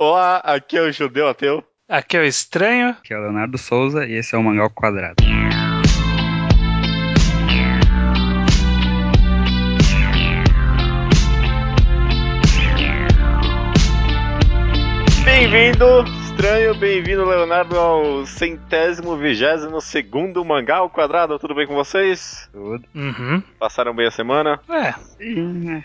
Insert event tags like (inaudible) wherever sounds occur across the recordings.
Olá, aqui é o Judeu Ateu. Aqui é o Estranho. Aqui é o Leonardo Souza e esse é o Mangal Quadrado. Bem-vindo, estranho, bem-vindo, Leonardo, ao centésimo, vigésimo segundo mangá ao quadrado. Tudo bem com vocês? Tudo. Uhum. Passaram bem a semana? É, Sim, é.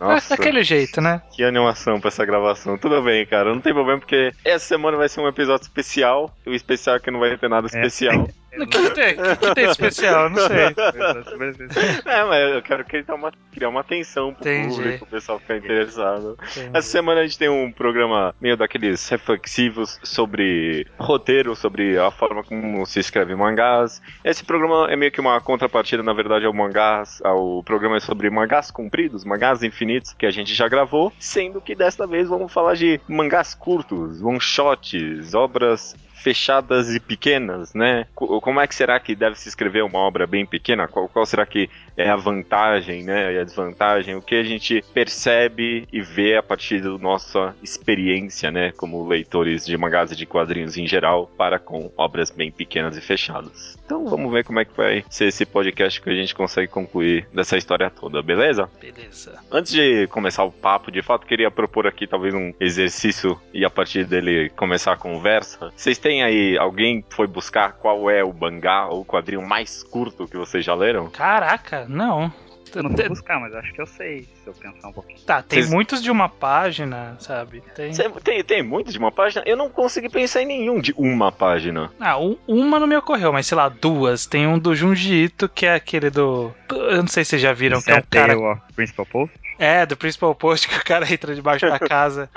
é daquele jeito, né? que animação pra essa gravação. Tudo bem, cara, não tem problema, porque essa semana vai ser um episódio especial. O especial é que não vai ter nada especial. (laughs) O que, que tem? O que, que tem de especial? Eu Não sei. (laughs) É, mas eu quero criar uma, criar uma atenção pro Entendi. público, o pessoal ficar interessado. Entendi. Essa semana a gente tem um programa meio daqueles reflexivos sobre roteiro, sobre a forma como se escreve mangás. Esse programa é meio que uma contrapartida, na verdade, ao mangás. Ao programa é sobre mangás compridos, mangás infinitos, que a gente já gravou, sendo que desta vez vamos falar de mangás curtos, one-shots, obras fechadas e pequenas, né? Co- Como é que será que deve se escrever uma obra bem pequena? Qual, qual será que é a vantagem, né? E a desvantagem? O que a gente percebe e vê a partir da nossa experiência, né? Como leitores de mangás e de quadrinhos em geral, para com obras bem pequenas e fechadas. Então vamos ver como é que vai ser esse podcast que a gente consegue concluir dessa história toda, beleza? Beleza. Antes de começar o papo, de fato, queria propor aqui talvez um exercício e a partir dele começar a conversa. Vocês têm aí, alguém foi buscar qual é o mangá ou o quadrinho mais curto que vocês já leram? Caraca, não. Eu não vou buscar, mas acho que eu sei, se eu pensar um pouquinho. Tá, tem Vocês- muitos de uma página, sabe? Tem. Cê- Tem, tem muito de uma página? Eu não consegui pensar em nenhum de uma página. Ah, um- uma não me ocorreu, mas sei lá, duas. Tem um do Junji Ito, que é aquele do. Eu não sei se vocês já viram, que é um Até cara. o Principal Post? É, do Principal Post, (laughs) que o cara entra debaixo da (laughs) casa.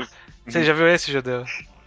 Você já viu esse, Judeu?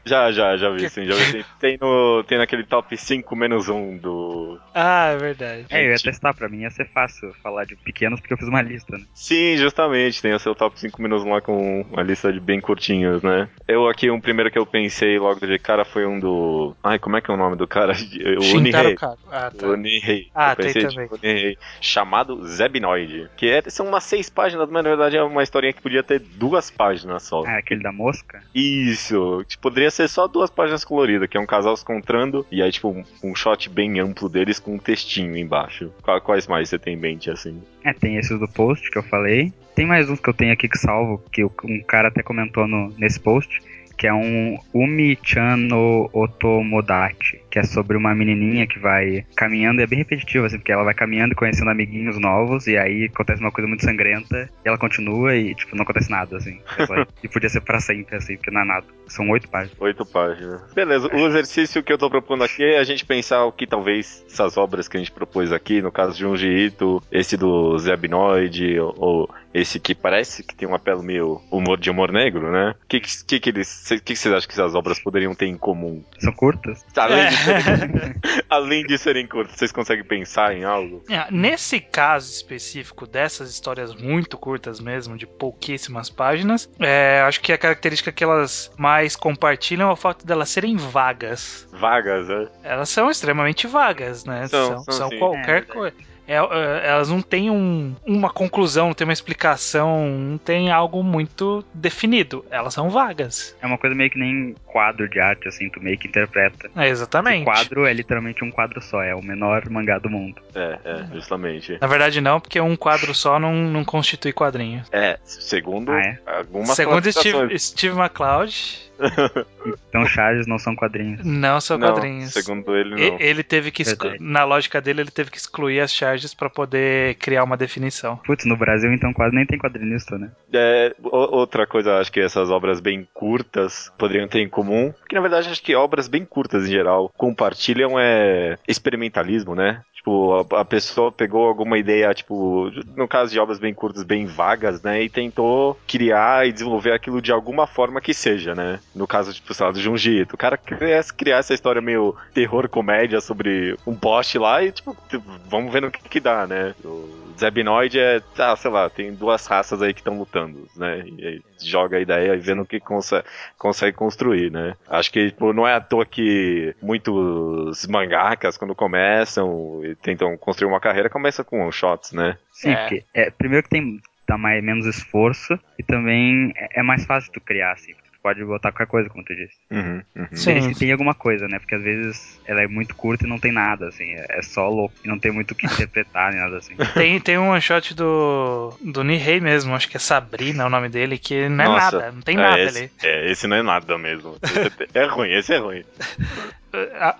Já, já, já vi Que- sim, já vi sim. (laughs) Tem, no, tem naquele top 5 menos 1 do. Ah, é verdade. É, eu ia testar, pra mim ia ser fácil falar de pequenos porque eu fiz uma lista, né? Sim, justamente, tem o seu top 5 menos 1 lá com uma lista de bem curtinhos, né? Eu aqui, um primeiro que eu pensei logo de cara foi um do. Ai, como é que é o nome do cara? (laughs) O. Kago. Ah, tá. O Nihei. Ah, eu pensei tem também. Nihei, chamado Zebnoid. Que é, são umas seis páginas, mas na verdade é uma historinha que podia ter duas páginas só. Ah, aquele da mosca? Isso, tipo, poderia ser só duas páginas coloridas, que é um casal se encontrando, e aí, tipo, um, um shot bem amplo deles com um textinho embaixo. Qua- Quais mais você tem em mente, assim? É, tem esses do post que eu falei. Tem mais uns que eu tenho aqui que salvo, que um cara até comentou no, nesse post, que é um Umi-chan no Otomodachi, que é sobre uma menininha que vai caminhando, e é bem repetitivo, assim, porque ela vai caminhando e conhecendo amiguinhos novos, e aí acontece uma coisa muito sangrenta, e ela continua e, tipo, não acontece nada, assim. Ela- (laughs) e podia ser pra sempre, assim, porque não é nada. São oito páginas. Oito páginas. Beleza, o exercício que eu tô propondo aqui é a gente pensar o que talvez essas obras que a gente propôs aqui, no caso de Junji Ito, esse do Zebnoid, ou, ou esse que parece que tem um apelo meio humor de humor negro, né? O que, que, que, eles, que, que vocês acham que essas obras poderiam ter em comum? São curtas? Além, de, É. (laughs) além de serem curtas, vocês conseguem pensar em algo? É, Nesse caso específico dessas histórias muito curtas mesmo, de pouquíssimas páginas, é, acho que a característica que elas mais compartilham é o fato delas serem vagas. Vagas, né? Elas são extremamente vagas, né? São, são sim. É, qualquer verdade. coisa. É, é, elas não têm um- uma conclusão, não tem uma explicação, não tem algo muito definido. Elas são vagas. É uma coisa meio que nem quadro de arte, assim, tu meio que interpreta. É, exatamente. O quadro é literalmente um quadro só, é o menor mangá do mundo. É, é, justamente. Na verdade, não, porque um quadro só não, não constitui quadrinho. É, segundo Ah, é? algumas Segundo. Steve, Steve McCloud, Então charges não são quadrinhos. não são Não, quadrinhos. Segundo ele, não. Ele teve que, exclu- na lógica dele, ele teve que excluir as charges pra poder criar uma definição. Putz, no Brasil então quase nem tem quadrinista, né? É, outra coisa, acho que essas obras bem curtas poderiam ter em comum, que na verdade acho que obras bem curtas em geral compartilham é experimentalismo, né? Tipo, a, a pessoa pegou alguma ideia, tipo, no caso de obras bem curtas, bem vagas, né? E tentou criar e desenvolver aquilo de alguma forma que seja, né? No caso, tipo, sei lá, do Junji Ito. O cara quer criar essa história meio terror-comédia sobre um poste lá e, tipo, vamos ver no que, que dá, né? O Zebnoid é, ah, sei lá, tem duas raças aí que estão lutando, né? E aí joga a ideia e vendo o que consegue, consegue construir, né? Acho que tipo, não é à toa que muitos mangakas, quando começam e tentam construir uma carreira, começam com one-shots, né? Sim, É. porque é, primeiro que tem dá mais, menos esforço e também é, é mais fácil tu criar, assim. Pode botar qualquer coisa, como tu disse. Uhum, uhum. Sim. que tem alguma coisa, né? Porque às vezes ela é muito curta e não tem nada, assim. É só louco e não tem muito o que interpretar, nem nada assim. Tem, tem um one shot do, do Nihei mesmo, acho que é Sabrina o nome dele, que não é Nossa, nada, não tem é, nada esse, ali. É, esse não é nada mesmo. É, é ruim, esse é ruim. (laughs)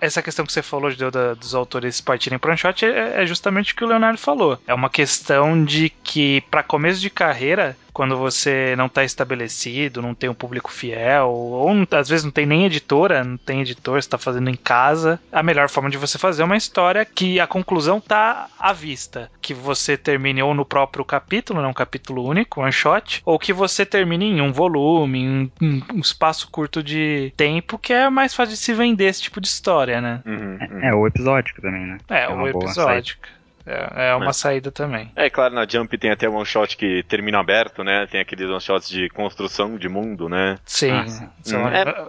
essa questão que você falou de, dos autores partirem para um shot é, é justamente o que o Leonardo falou. É uma questão de que, para começo de carreira, quando você não está estabelecido, não tem um público fiel, ou não- às vezes não tem nem editora, não tem editor, está fazendo em casa, a melhor forma de você fazer é uma história que a conclusão tá à vista. Que você termine ou no próprio capítulo, né, um capítulo único, one shot, ou que você termine em um volume, em um, um espaço curto de tempo, que é mais fácil de se vender esse tipo de história, né? Uhum, uhum. É, o episódico também, né? É, uma o boa episódio. É, é uma É. saída também. É claro, na Jump tem até one shot que termina aberto, né? Tem aqueles one shots de construção de mundo, né? Sim. Ah, sim. Hum,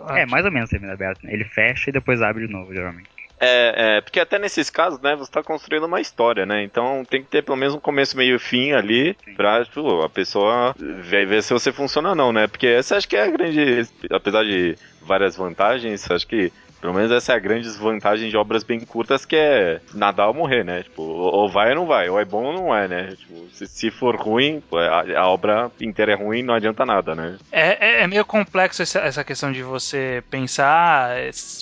ah, É, mais ou menos termina aberto. né? Ele fecha e depois abre de novo, geralmente. É, é, porque até nesses casos, né, você tá construindo uma história, né? Então tem que ter pelo menos um começo, meio e fim ali Sim. pra tipo, a pessoa ver, ver se você funciona ou não, né? Porque essa acho que é a grande. Apesar de várias vantagens, acho que. Pelo menos essa é a grande desvantagem de obras bem curtas, que é nadar ou morrer, né? Tipo, ou vai ou não vai, ou é bom ou não é, né? Tipo, se, se for ruim, a, a obra inteira é ruim, não adianta nada, né? É, é- é meio complexo essa, essa questão de você pensar,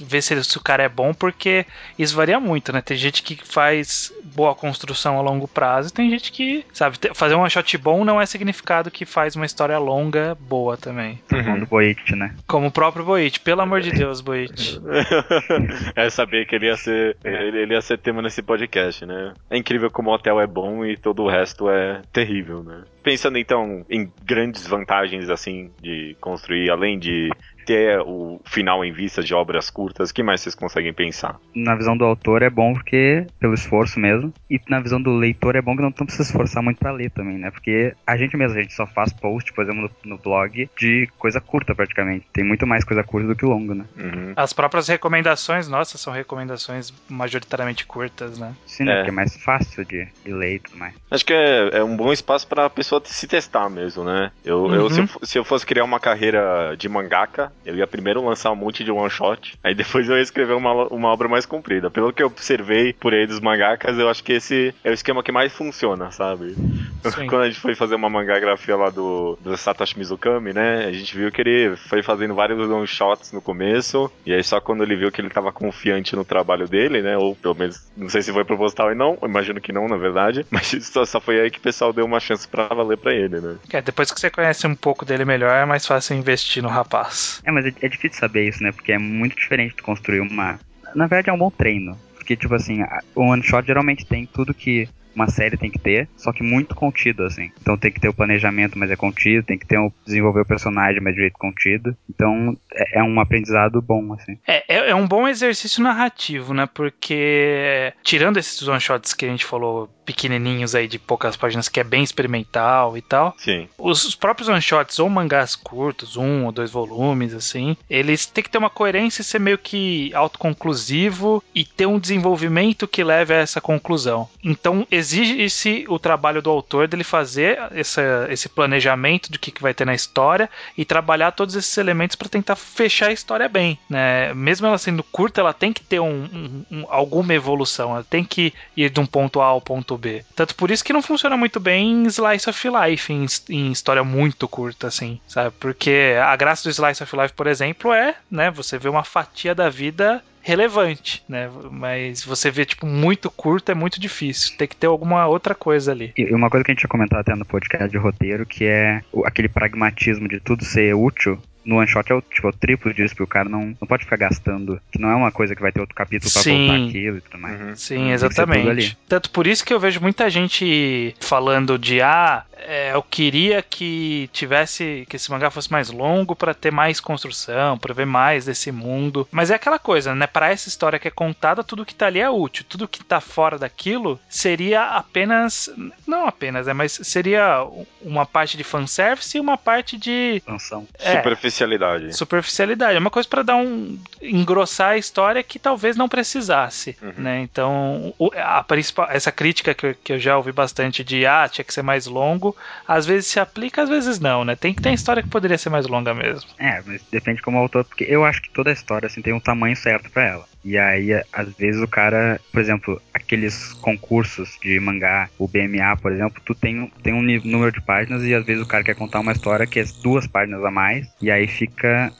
ver se, se o cara é bom, porque isso varia muito, né? Tem gente que faz boa construção a longo prazo e tem gente que, sabe, te- fazer um shot bom não é significado que faz uma história longa boa também. Uhum. falando do Boit, né? Como o próprio Boit, pelo amor de Deus, Boit. (laughs) (laughs) é saber que ele ia ser ele, ele ia ser tema nesse podcast, né? É incrível como o hotel é bom e todo o resto é terrível, né? Pensando então em grandes vantagens assim de construir, além de ter o final em vista de obras curtas, o que mais vocês conseguem pensar? Na visão do autor é bom porque, pelo esforço mesmo, e na visão do leitor é bom que não, precisa se esforçar muito pra ler também, né? Porque a gente mesmo, a gente só faz post, por exemplo, no, no blog, de coisa curta praticamente. Tem muito mais coisa curta do que longa, né? Uhum. As próprias recomendações, nossa, são recomendações majoritariamente curtas, né? Sim, né? É. Porque é mais fácil de, de ler e tudo mais. Acho que é, é um bom espaço pra pessoa se testar mesmo, né? Eu, eu- Uhum. se, eu se eu fosse criar uma carreira de mangaka, eu ia primeiro lançar um monte de one shot, aí depois eu ia escrever uma, uma obra mais comprida. Pelo que eu observei por aí dos mangakas, eu acho que esse é o esquema que mais funciona, sabe? Sim. (laughs) Quando a gente foi fazer uma mangagrafia lá do, do Satoshi Mizukami, né? A gente viu que ele foi fazendo vários one shots no começo, e aí só quando ele viu que ele tava confiante no trabalho dele, né? Ou pelo menos, não sei se foi proposital e não, imagino que não, na verdade, (laughs) mas só, só foi aí que o pessoal deu uma chance pra valer pra ele, né? É, depois que você conhece um pouco dele melhor, é mais fácil investir no rapaz. É, mas é, é difícil saber isso, né? Porque é muito diferente de construir uma. Na verdade, é um bom treino. Porque, tipo assim, o one shot geralmente tem tudo que uma série tem que ter, só que muito contido, assim. Então tem que ter o planejamento, mas é contido, tem que ter o desenvolver o personagem, mas de jeito contido. Então é, é um aprendizado bom, assim. É, é, é um bom exercício narrativo, né? Porque, tirando esses one shots que a gente falou, pequenininhos aí de poucas páginas, que é bem experimental e tal, Sim. os, os próprios one shots ou mangás curtos, um ou dois volumes, assim, eles têm que ter uma coerência e ser meio que autoconclusivo e ter um desenvolvimento que leve a essa conclusão. Então, exige-se o trabalho do autor dele fazer essa, esse planejamento do que, que vai ter na história e trabalhar todos esses elementos para tentar fechar a história bem, né? Mesmo ela sendo curta, ela tem que ter um- um- um- alguma evolução, ela tem que ir de um ponto A ao ponto B. Tanto por isso que não funciona muito bem em Slice of Life, em, em história muito curta, assim, sabe? Porque a graça do Slice of Life, por exemplo, é, né, você vê uma fatia da vida relevante, né? Mas você vê, tipo, muito curto é muito difícil. Tem que ter alguma outra coisa ali. E uma coisa que a gente tinha comentado até no podcast de roteiro, que é aquele pragmatismo de tudo ser útil. No one shot é o, tipo, o triplo disso, porque o cara não, não pode ficar gastando. Que não é uma coisa que vai ter outro capítulo pra Sim. voltar aquilo e tudo mais. Uhum. Sim, exatamente. Tanto por isso que eu vejo muita gente falando de ah, é, eu queria que tivesse que esse mangá fosse mais longo pra ter mais construção, pra ver mais desse mundo. Mas é aquela coisa, né? Para essa história que é contada, tudo que tá ali é útil. Tudo que tá fora daquilo seria apenas não apenas, é, mas seria uma parte de fanservice e uma parte de Expansão. é, Superficial superficialidade. Superficialidade. É uma coisa para dar um. engrossar a história que talvez não precisasse. Uhum. Né? Então, a principal, essa crítica que eu, que eu já ouvi bastante de ah, tinha que ser mais longo, às vezes se aplica, às vezes não, né? Tem que ter história que poderia ser mais longa mesmo. É, mas depende como o autor, porque eu acho que toda a história assim, tem um tamanho certo para ela. E aí, às vezes, o cara, por exemplo, aqueles concursos de mangá, o BMA, por exemplo, tu tem, tem um número de páginas e às vezes o cara quer contar uma história que é duas páginas a mais, e aí fica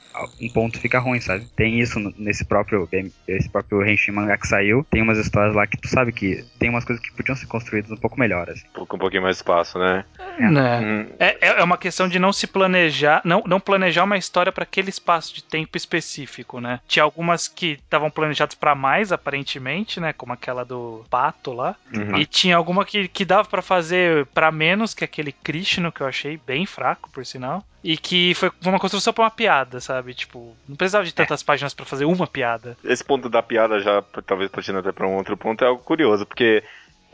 um ponto fica ruim, sabe? Tem isso nesse próprio esse próprio Henshin mangá que saiu, tem umas histórias lá que tu sabe que tem umas coisas que podiam ser construídas um pouco melhor, assim. Com um pouquinho mais espaço, né? É. Né? Hum. É, é uma questão de não se planejar, não, não planejar uma história para aquele espaço de tempo específico, né? Tinha algumas que estavam planejadas para mais, aparentemente, né? Como aquela do Pato lá. Uhum. E tinha alguma que, que dava para fazer para menos, que é aquele Krishna, que eu achei bem fraco, por sinal e que foi uma construção pra uma piada, sabe? Tipo, não precisava de tantas é. páginas para fazer uma piada. Esse ponto da piada já, talvez partindo até pra um outro ponto, é algo curioso, porque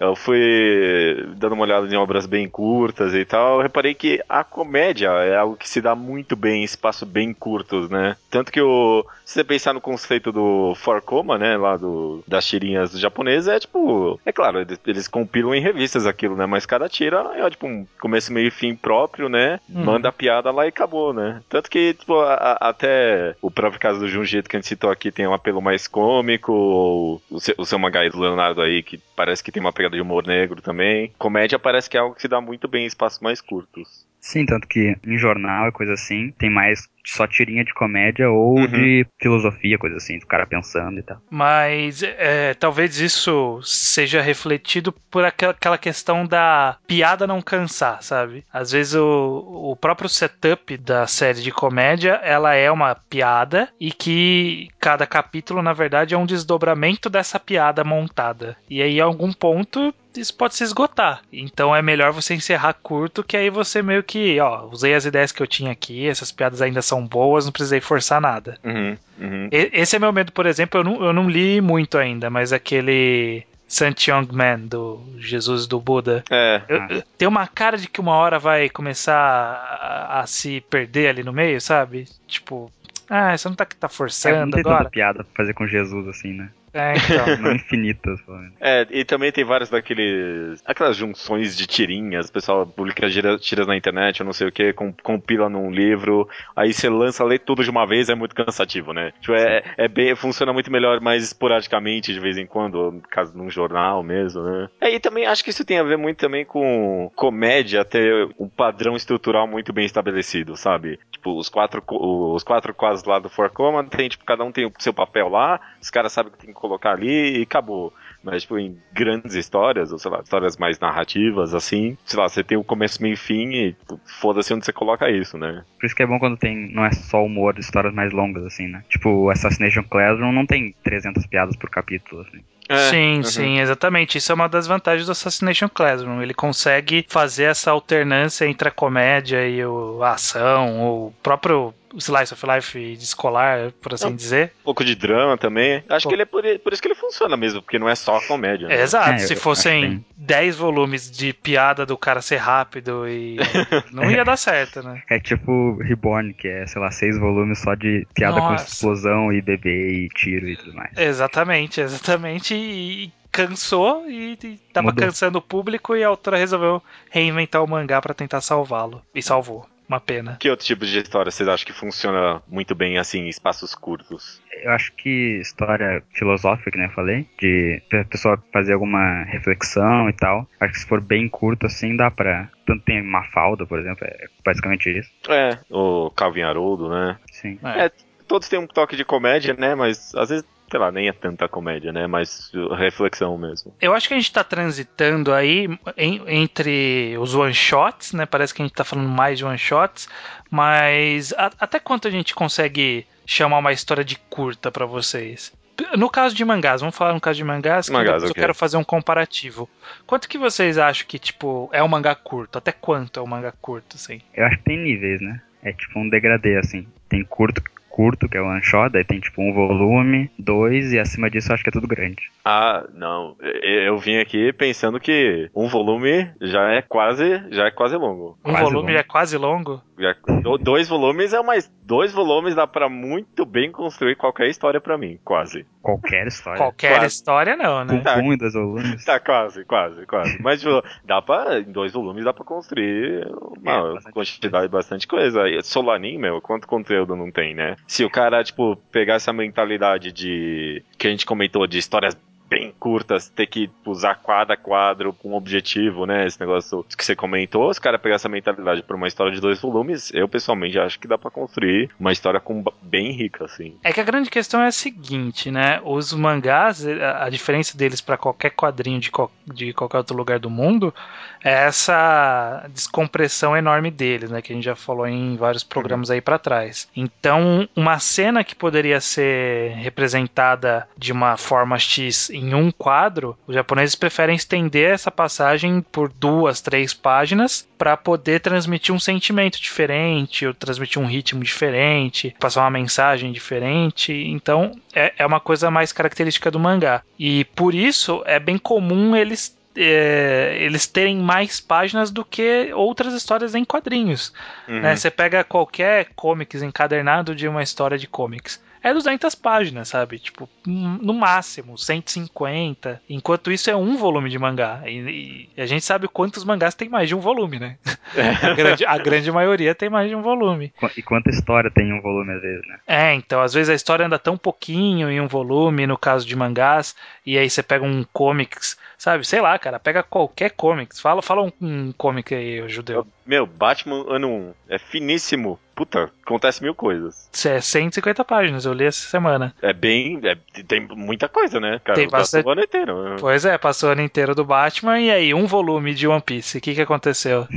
eu fui dando uma olhada em obras bem curtas e tal, eu reparei que a comédia é algo que se dá muito bem em espaços bem curtos, né? Tanto que o, se você pensar no conceito do Forcoma, né, lá do, das tirinhas japonesas, é tipo, é claro, eles, eles, compilam em revistas aquilo, né? Mas cada tira é tipo um começo, meio e fim próprio, né? Uhum. Manda a piada lá e acabou, né? Tanto que, tipo, a, a, até o próprio caso do Junjito que a gente citou aqui tem um apelo mais cômico, ou o seu, o seu mangá do Leonardo aí, que parece que tem uma pegada de humor negro também. Comédia parece que é algo que se dá muito bem em espaços mais curtos. Sim, tanto que em jornal e coisa assim, tem mais só tirinha de comédia ou uhum. de filosofia, coisa assim, do cara pensando e tal. Mas é, talvez isso seja refletido por aquela questão da piada não cansar, sabe? Às vezes o, o próprio setup da série de comédia, ela é uma piada e que cada capítulo, na verdade, é um desdobramento dessa piada montada. E aí, em algum ponto, isso pode se esgotar. Então é melhor você encerrar curto, que aí você meio que, ó, usei as ideias que eu tinha aqui, essas piadas ainda são boas, não precisei forçar nada. Uhum, uhum. esse é meu medo, por exemplo, eu não, eu não li muito ainda, mas aquele Sant Young Man, do Jesus do Buda. É. Eu, tem uma cara de que uma hora vai começar a, a, se perder ali no meio, sabe? Tipo, ah, você não tá, tá forçando é, não tem agora. piada pra fazer com Jesus assim, né? É, então. (laughs) Não infinitas, É, e também tem vários daqueles. aquelas junções de tirinhas, o pessoal publica tiras na internet, eu não sei o que, compila num livro, aí você lança, lê tudo de uma vez, é muito cansativo, né? Tipo, é, é bem, funciona muito melhor mais esporadicamente, de vez em quando, no caso num jornal mesmo, né? É, e também acho que isso tem a ver muito também com comédia ter um padrão estrutural muito bem estabelecido, sabe? Tipo, os quatro, os quatro quadros lá do For Command tem, tipo, cada um tem o seu papel lá, os caras sabem que tem que colocar ali e acabou. Mas, tipo, em grandes histórias, ou sei lá, histórias mais narrativas, assim, sei lá, você tem o começo, meio e fim e tipo, foda-se onde você coloca isso, né? Por isso que é bom quando tem, não é só humor, histórias mais longas, assim, né? Tipo, Assassination Classroom não tem 300 piadas por capítulo, assim. É, sim, uhum. sim, exatamente. Isso é uma das vantagens do Assassination Classroom. Ele consegue fazer essa alternância entre a comédia e a ação, o próprio slice of life escolar, por assim é, dizer. Um pouco de drama também. Acho Pô. que ele é por, por, isso que ele funciona mesmo, porque não é só comédia. Né? É, exato. É, Se fossem 10 volumes de piada do cara ser rápido e. (laughs) não ia dar certo, né? É tipo Reborn, que é, sei lá, 6 volumes só de piada Nossa. com explosão e bebê e tiro e tudo mais. Exatamente, exatamente. E cansou e, e tava Mudou. cansando o público e a autora resolveu reinventar o mangá para tentar salvá-lo. E salvou. Uma pena. Que outro tipo de história vocês acham que funciona muito bem assim em espaços curtos? Eu acho que história filosófica, né, eu falei, de a pessoa fazer alguma reflexão e tal. Acho que se for bem curto assim, dá pra. Tanto tem Mafalda, por exemplo, é basicamente isso. É, o Calvin Haroldo, né? Sim. É. é, todos têm um toque de comédia, né? Mas às vezes sei lá, nem é tanta comédia, né? Mas reflexão mesmo. Eu acho que a gente tá transitando aí em, entre os one-shots, né? Parece que a gente tá falando mais de one-shots, mas a, até quanto a gente consegue chamar uma história de curta para vocês? No caso de mangás, vamos falar no caso de mangás, que mangás, eu okay. quero fazer um comparativo. Quanto que vocês acham que, tipo, é um mangá curto? Até quanto é um mangá curto, assim? Eu acho que tem níveis, né? É tipo um degradê, assim. Tem curto curto, que é o one shot, daí tem tipo um volume, dois, e acima disso acho que é tudo grande. Ah, não. Eu vim aqui pensando que um volume já é quase, já é quase longo. Um quase volume longo. é quase longo? Já, dois volumes é mais. Dois volumes dá para muito bem construir qualquer história para mim, quase. Qualquer história. Qualquer quase. história não, né? Tá. Um dois volumes. Tá quase, quase, quase. Mas tipo, dá para em dois volumes dá para construir uma é, bastante quantidade coisa. bastante coisa. Solanin, meu, quanto conteúdo não tem, né? Se o cara tipo pegar essa mentalidade de que a gente comentou de histórias bem curtas, ter que usar quadro a quadro com um objetivo, né? Esse negócio que você comentou, os caras pegar essa mentalidade por uma história de dois volumes, eu pessoalmente acho que dá para construir uma história com, bem rica, assim. É que a grande questão é a seguinte, né? Os mangás, a diferença deles para qualquer quadrinho de, co de qualquer outro lugar do mundo essa descompressão enorme deles, né? Que a gente já falou em vários programas aí para trás. Então, uma cena que poderia ser representada de uma forma X em um quadro, os japoneses preferem estender essa passagem por duas, três páginas para poder transmitir um sentimento diferente, ou transmitir um ritmo diferente, passar uma mensagem diferente. Então é, é uma coisa mais característica do mangá. E por isso é bem comum eles é, eles terem mais páginas do que outras histórias em quadrinhos. Uhum. Né? Você pega qualquer comics encadernado de uma história de comics é 200 páginas, sabe? Tipo, no máximo, 150. Enquanto isso é um volume de mangá. E, e a gente sabe quantos mangás tem mais de um volume, né? É. (laughs) A, grande, a grande maioria tem mais de um volume. E quanta história tem em um volume às vezes, né? É, então, às vezes a história anda tão pouquinho em um volume, no caso de mangás, e aí você pega um comics, sabe? Sei lá, cara, pega qualquer comics. Fala, fala um, um comic aí, judeu. Meu, Batman ano 1 é finíssimo puta, acontece mil coisas. É 150 páginas, eu li essa semana. É bem. É, tem muita coisa, né, cara? Tem bastante... o ano inteiro. Pois é, passou o ano inteiro do Batman e aí um volume de One Piece. O que, que aconteceu?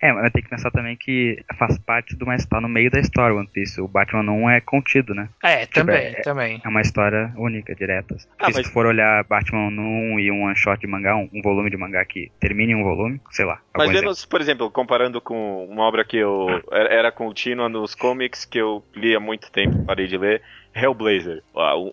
É, mas tem que pensar também que faz parte de uma história no meio da história One Piece. O Batman não é contido, né? É, tipo, também, é, também. É uma história única, direta. Ah, se for olhar Batman num e um one shot de mangá, um, um, volume de mangá que termine em um volume, sei lá. Mas vendo, por exemplo, comparando com uma obra que eu era contínua nos comics que eu li há muito tempo, parei de ler, Hellblazer.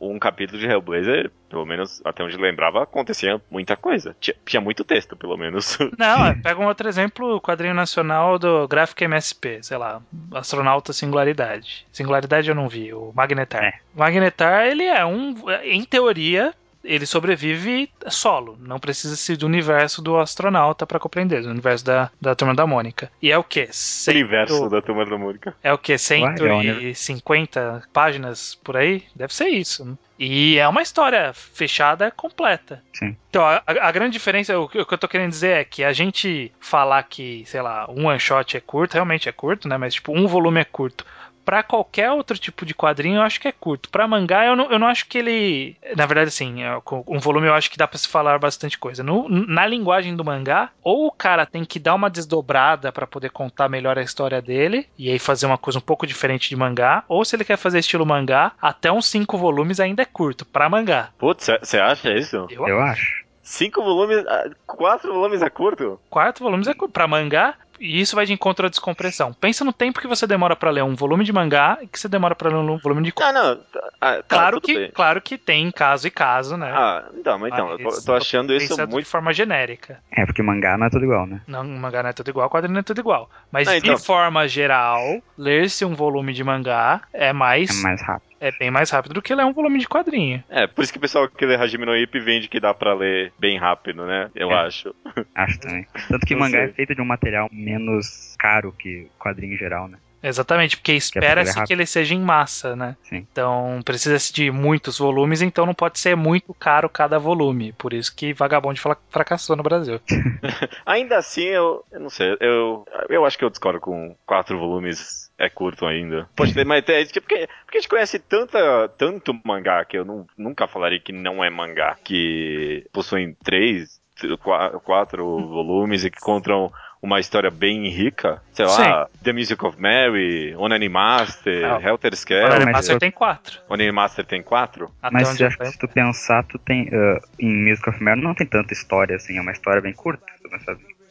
Um capítulo de Hellblazer, pelo menos até onde lembrava, acontecia muita coisa. Tinha, tinha muito texto, pelo menos. (laughs) Não, pega um outro exemplo, o quadrinho nacional do Gráfico MSP, sei lá, Astronauta Singularidade. Singularidade eu não vi, o Magnetar. É. O Magnetar, ele é um, em teoria, ele sobrevive solo, não precisa ser do universo do astronauta para compreender, do universo da, da Turma da Mônica. E é o que? Cento... Universo da Turma da Mônica. É o que? 150 páginas por aí? Deve ser isso. Né? E é uma história fechada completa. Sim. Então, a, a, grande diferença, o, o, que eu tô querendo dizer é que a gente falar que, sei lá, um one shot é curto, realmente é curto, né? Mas, tipo, um volume é curto para qualquer outro tipo de quadrinho, eu acho que é curto. Para mangá, eu não, eu não acho que ele. Na verdade, assim, é, um volume eu acho que dá para se falar bastante coisa. No, na linguagem do mangá, ou o cara tem que dar uma desdobrada para poder contar melhor a história dele, e aí fazer uma coisa um pouco diferente de mangá, ou se ele quer fazer estilo mangá, até uns cinco volumes ainda é curto, para mangá. Putz, você acha isso? Eu, eu acho. Cinco volumes. Ah, quatro volumes é curto? Quatro volumes é curto. Pra mangá, e isso vai de encontro à descompressão. Pensa no tempo que você demora para ler um volume de mangá e que você demora para ler um volume de Ah, não. Ah, tá, claro, que, bem. claro que tem caso e caso, né? Ah, então, mas então, mas, eu tô achando isso muito. de forma genérica. É, porque mangá não é tudo igual, né? Não, mangá não é tudo igual, quadrinho não é tudo igual. Mas ah, então... de forma geral, ler-se um volume de mangá é mais. É mais rápido é bem mais rápido do que ler um volume de quadrinho. É, por isso que o pessoal que lê Hajime no Ippo vende que dá pra ler bem rápido, né? Eu é. acho. (laughs) Acho também. Tanto que Não mangá sei. é feito de um material menos caro que quadrinho em geral, né? Exatamente, porque espera-se que, ele seja em massa, né? Sim. Então precisa-se de muitos volumes, então não pode ser muito caro cada volume. Por isso que Vagabond fracassou no Brasil. (laughs) (laughs) Ainda assim, eu, eu não sei, eu, eu acho que eu discordo com quatro volumes é curto ainda. Pode ter, mas é, porque, porque a gente conhece tanta, tanto mangá que eu não, nunca falaria que não é mangá, que possuem três, quatro volumes e que contam uma história bem rica, sei lá, Sim. The Music of Mary, Onani Master, ah, Helter Skelter. Onani Master tem quatro. Onani Master tem quatro? Até mas se, se tu pensar, tu tem, uh, em Music of Mary não tem tanta história assim, é uma história bem curta, tu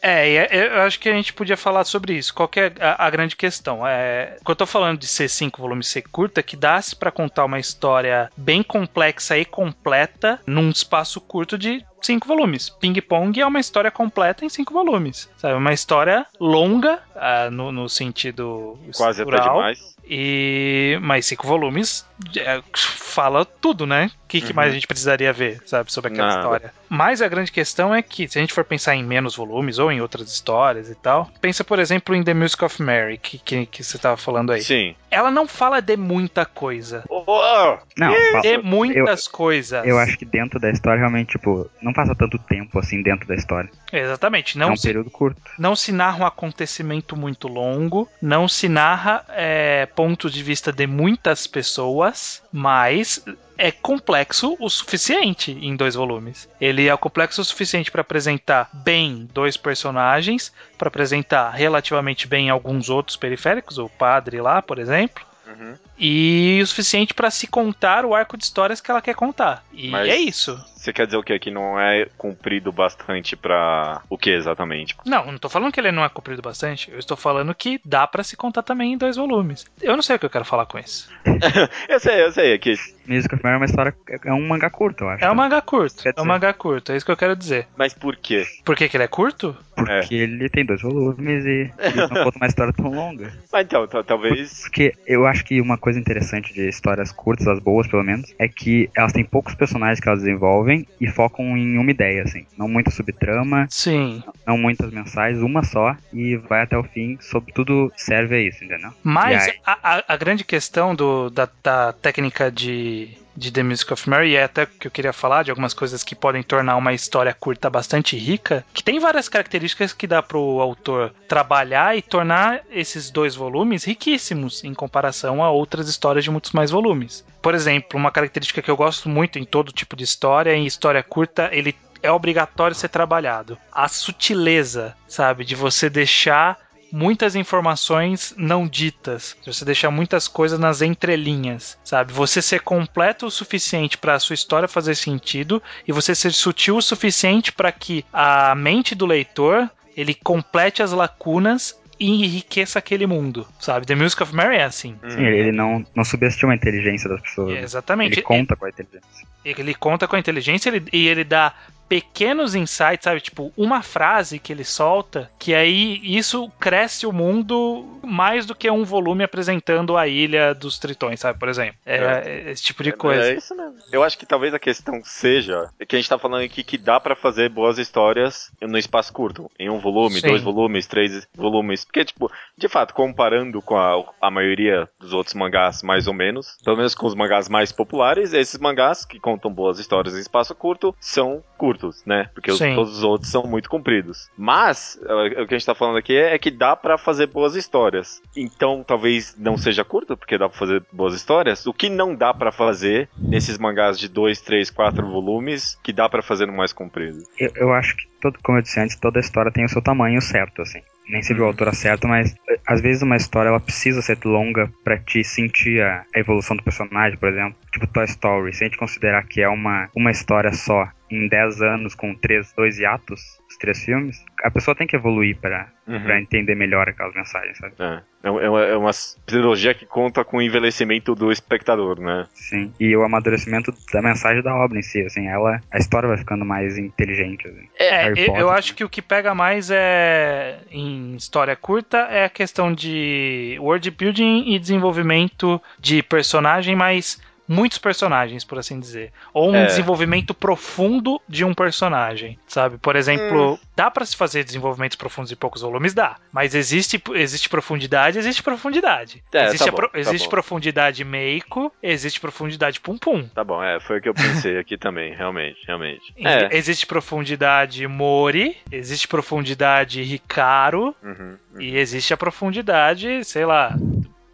É, eu acho que a gente podia falar sobre isso. Qual é a, a, grande questão? É, quando eu tô falando de ser cinco volumes ser curta, que dá-se para contar uma história bem complexa e completa num espaço curto de cinco volumes. Ping Pong é uma história completa em cinco volumes. Sabe? Uma história longa, uh, no, no, sentido. Quase até demais. E mais cinco volumes é, fala tudo, né? O que, que uhum. mais a gente precisaria ver, sabe, sobre aquela Nada. história? Mas a grande questão é que, se a gente for pensar em menos volumes ou em outras histórias e tal, pensa, por exemplo, em The Music of Mary, que, que, que você tava falando aí. Sim. Ela não fala de muita coisa. Oh, não, de muitas eu, coisas. Eu acho que dentro da história, realmente, tipo, não passa tanto tempo assim dentro da história. Exatamente. Não é um se, período curto. Não se narra um acontecimento muito longo, não se narra é, pontos de vista de muitas pessoas, mas é complexo o suficiente em dois volumes. Ele é complexo o suficiente para apresentar bem dois personagens, para apresentar relativamente bem alguns outros periféricos, o padre lá, por exemplo. Uhum. E o suficiente para se contar o arco de histórias que ela quer contar. E Mas é isso. Você quer dizer o quê? Que não é comprido bastante pra. O que exatamente? Não, não tô falando que ele não é comprido bastante. Eu estou falando que dá para se contar também em dois volumes. Eu não sei o que eu quero falar com isso. (laughs) eu sei, eu sei. Aqui. Music of é uma história. É um mangá curto, eu acho. É um mangá curto. É um mangá curto, é isso que eu quero dizer. Mas por quê? Por que, que ele é curto? Porque é. ele tem dois volumes e, (laughs) e não conta uma história tão longa. Mas então, talvez. Porque eu acho que uma coisa interessante de histórias curtas, as boas pelo menos, é que elas têm poucos personagens que elas desenvolvem e focam em uma ideia, assim. Não muita subtrama. Sim. Não muitas mensais, uma só e vai até o fim. Sobretudo serve a isso, entendeu? Mas aí... a, a, a, grande questão do, da, da técnica de de The Music of Mary, e é até que eu queria falar de algumas coisas que podem tornar uma história curta bastante rica, que tem várias características que dá pro autor trabalhar e tornar esses dois volumes riquíssimos em comparação a outras histórias de muitos mais volumes. Por exemplo, uma característica que eu gosto muito em todo tipo de história, em história curta, ele é obrigatório ser trabalhado. A sutileza, sabe, de você deixar muitas informações não ditas. Você deixar muitas coisas nas entrelinhas, sabe? Você ser completo o suficiente para a sua história fazer sentido e você ser sutil o suficiente para que a mente do leitor ele complete as lacunas e enriqueça aquele mundo, sabe? The Music of Mary é assim. Sim, ele não, não subestima a inteligência das pessoas. É, exatamente. Ele conta com a inteligência. Ele conta com a inteligência ele, e ele dá pequenos insights, sabe? Tipo, uma frase que ele solta, que aí isso cresce o mundo mais do que um volume apresentando a ilha dos tritões, sabe? Por exemplo. É, é. esse tipo de é, coisa. É isso mesmo. Eu acho que talvez a questão seja que a gente tá falando aqui que dá para fazer boas histórias no espaço curto. Em um volume, Sim. dois volumes, três volumes. Porque, tipo, de fato, comparando com a, a maioria dos outros mangás, mais ou menos, pelo menos com os mangás mais populares, esses mangás que contam boas histórias em espaço curto são curtos curtos, né? Porque os, todos os outros são muito compridos. Mas, é, o que a gente tá falando aqui é, é que dá para fazer boas histórias. Então, talvez não seja curto, porque dá pra fazer boas histórias. O que não dá para fazer nesses mangás de 2, 3, 4 volumes, que dá para fazer no mais comprido? Eu, eu acho que, todo, como eu disse antes, toda história tem o seu tamanho certo, assim nem sempre o autor acerta, mas eh, às vezes uma história ela precisa ser longa para te sentir a, a, evolução do personagem, por exemplo. Tipo Toy Story, se a gente considerar que é uma, uma história só em 10 anos com três, dois hiatos, os três filmes, a pessoa tem que evoluir para uhum. entender melhor aquelas mensagens, sabe? É. É, é uma, é uma trilogia que conta com o envelhecimento do espectador, né? Sim. E o amadurecimento da mensagem da obra em si, assim, ela, a história vai ficando mais inteligente. Assim. É, eu, eu acho que o que pega mais é em história curta é a questão de world building e desenvolvimento de personagem, mas muitos personagens, por assim dizer. Ou um é. desenvolvimento profundo de um personagem, sabe? Por exemplo, hum. dá para se fazer desenvolvimentos profundos em poucos volumes? Dá. Mas existe, existe profundidade, existe profundidade. É, existe tá bom, pro, tá existe profundidade meiko, existe profundidade pum pum. Tá bom, é, foi o que eu pensei aqui também, realmente, realmente. É. Existe profundidade mori, existe profundidade Hikaru, uhum, uhum. e existe a profundidade, sei lá,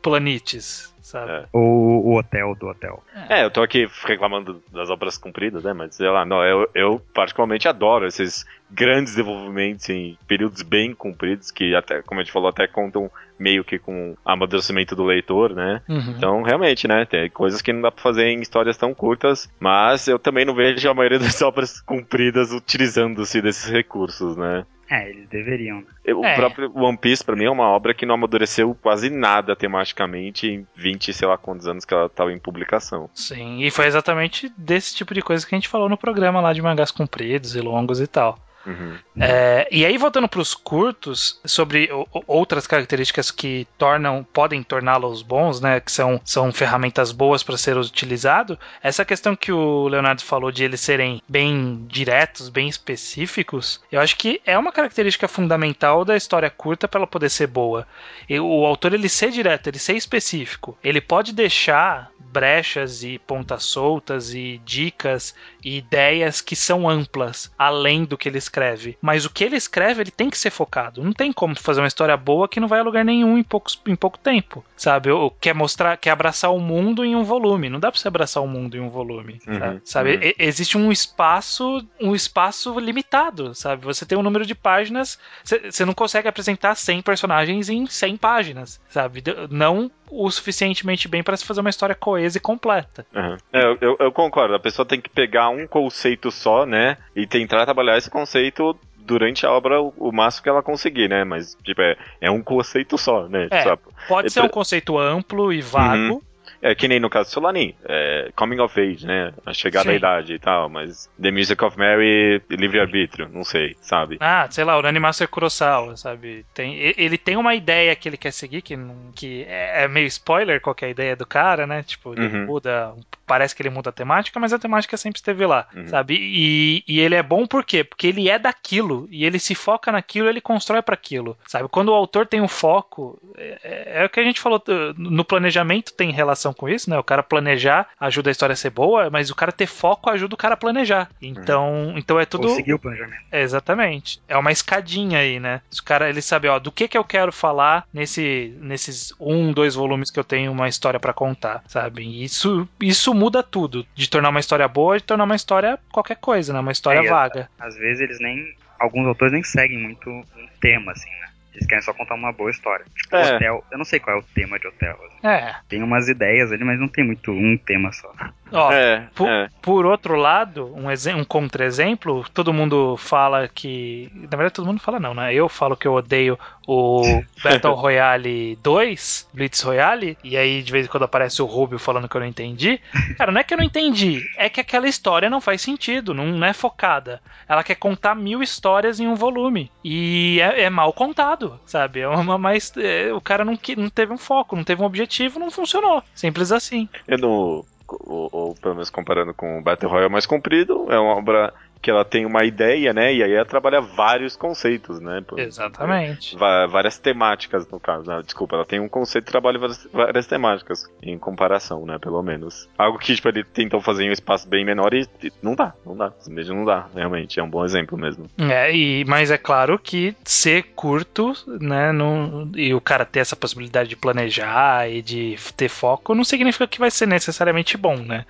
Planetes, sabe? É. O, o hotel do hotel. É. é, eu tô aqui reclamando das obras compridas, né? Mas sei lá, não, eu, eu particularmente adoro esses grandes desenvolvimentos em períodos bem compridos, que até, como a gente falou, até contam meio que com amadurecimento do leitor, né? Uhum. Então, realmente, né? Tem coisas que não dá pra fazer em histórias tão curtas, mas eu também não vejo a maioria das (laughs) obras compridas utilizando-se desses recursos, né? É, eles deveriam. O É. próprio One Piece, pra mim, é uma obra que não amadureceu quase nada tematicamente em 20, sei lá quantos anos que ela tava em publicação. Sim, e foi exatamente desse tipo de coisa que a gente falou no programa lá de mangás compridos e longos e tal. Uhum. É, e aí, voltando para os curtos, sobre o- outras características que tornam, podem torná-los bons, né? Que são, são ferramentas boas para ser utilizado. Essa questão que o Leonardo falou de eles serem bem diretos, bem específicos, eu acho que é uma característica fundamental da história curta para ela poder ser boa. E o autor ele ser direto, ele ser específico, ele pode deixar brechas e pontas soltas e dicas e ideias que são amplas, além do que ele escreve. Mas o que ele escreve, ele tem que ser focado. Não tem como fazer uma história boa que não vai a lugar nenhum em, poucos, em pouco tempo, sabe? Ou quer mostrar, quer abraçar o mundo em um volume. Não dá pra você abraçar o mundo em um volume, Uhum, sabe? Uhum. E- Existe um espaço, um espaço limitado, sabe? Você tem um número de páginas, você não consegue apresentar 100 personagens em 100 páginas, sabe? Não o suficientemente bem para se fazer uma história coesa e completa. Uhum. É, eu- eu concordo, a pessoa tem que pegar um conceito só, né? E tentar trabalhar esse conceito durante a obra o, o máximo que ela conseguir, né? Mas, tipo, é, é um conceito só, né? É. Pode É ser um conceito amplo e vago, É que nem no caso do Solanin, é coming of age, né? A chegada Sim. à idade e tal, mas The Music of Mary, livre-arbítrio, não sei, sabe? Ah, sei lá, o Animaster Kurosawa, sabe? Tem, ele tem uma ideia que ele quer seguir, que, não- que é é meio spoiler qual que é a ideia do cara, né? Tipo, ele Uhum. muda. Parece que ele muda a temática, mas a temática sempre esteve lá, Uhum. sabe? E, e ele é bom por quê? Porque ele é daquilo, e ele se foca naquilo, ele constrói para aquilo, sabe? Quando o autor tem um foco, é, é- é o que a gente falou, no planejamento tem relação com isso, né? O cara planejar ajuda a história a ser boa, mas o cara ter foco ajuda o cara a planejar. Então, então é tudo. Conseguiu o planejamento. É, exatamente. É uma escadinha aí, né? Os cara ele sabe, ó, do que que eu quero falar nesse, nesses um, dois volumes que eu tenho uma história pra contar, sabe? E Isso, isso muda tudo. De tornar uma história boa, de tornar uma história qualquer coisa, né? Uma história É, vaga. Às vezes eles nem. Alguns autores nem seguem muito um tema, assim, né? Eles querem só contar uma boa história. Tipo, É. Hotel. Eu não sei qual é o tema de Hotel. assim. É. Tem umas ideias ali, mas não tem muito um tema só. Ó, é, Pu- é. Por outro lado, um, um contra-exemplo, todo mundo fala que. Na verdade, todo mundo fala não, né? Eu falo que eu odeio o (laughs) Battle Royale 2, Blitz Royale, e aí de vez em quando aparece o Rubio falando que eu não entendi. Cara, não é que eu não entendi, é que aquela história não faz sentido, não, não é focada. Ela quer contar mil histórias em um volume. E é, é mal contado, sabe? É uma mais. é, o cara não, não teve um foco, não teve um objetivo, não funcionou. Simples assim. Eu não. Ou, ou pelo menos comparando com o Battle Royale mais comprido, é uma obra que ela tem uma ideia, né? E aí ela trabalha vários conceitos, né? Por- Exatamente. Va- várias temáticas, no caso. Ah, desculpa, ela tem um conceito e trabalha várias, várias temáticas, em comparação, né? Pelo menos. Algo que, tipo, ele tentou fazer em um espaço bem menor e, e não dá, não dá. Simplesmente não dá, realmente. É um bom exemplo mesmo. É, e, mas é claro que ser curto, né, não, e o cara ter essa possibilidade de planejar e de ter foco, não significa que vai ser necessariamente bom, né?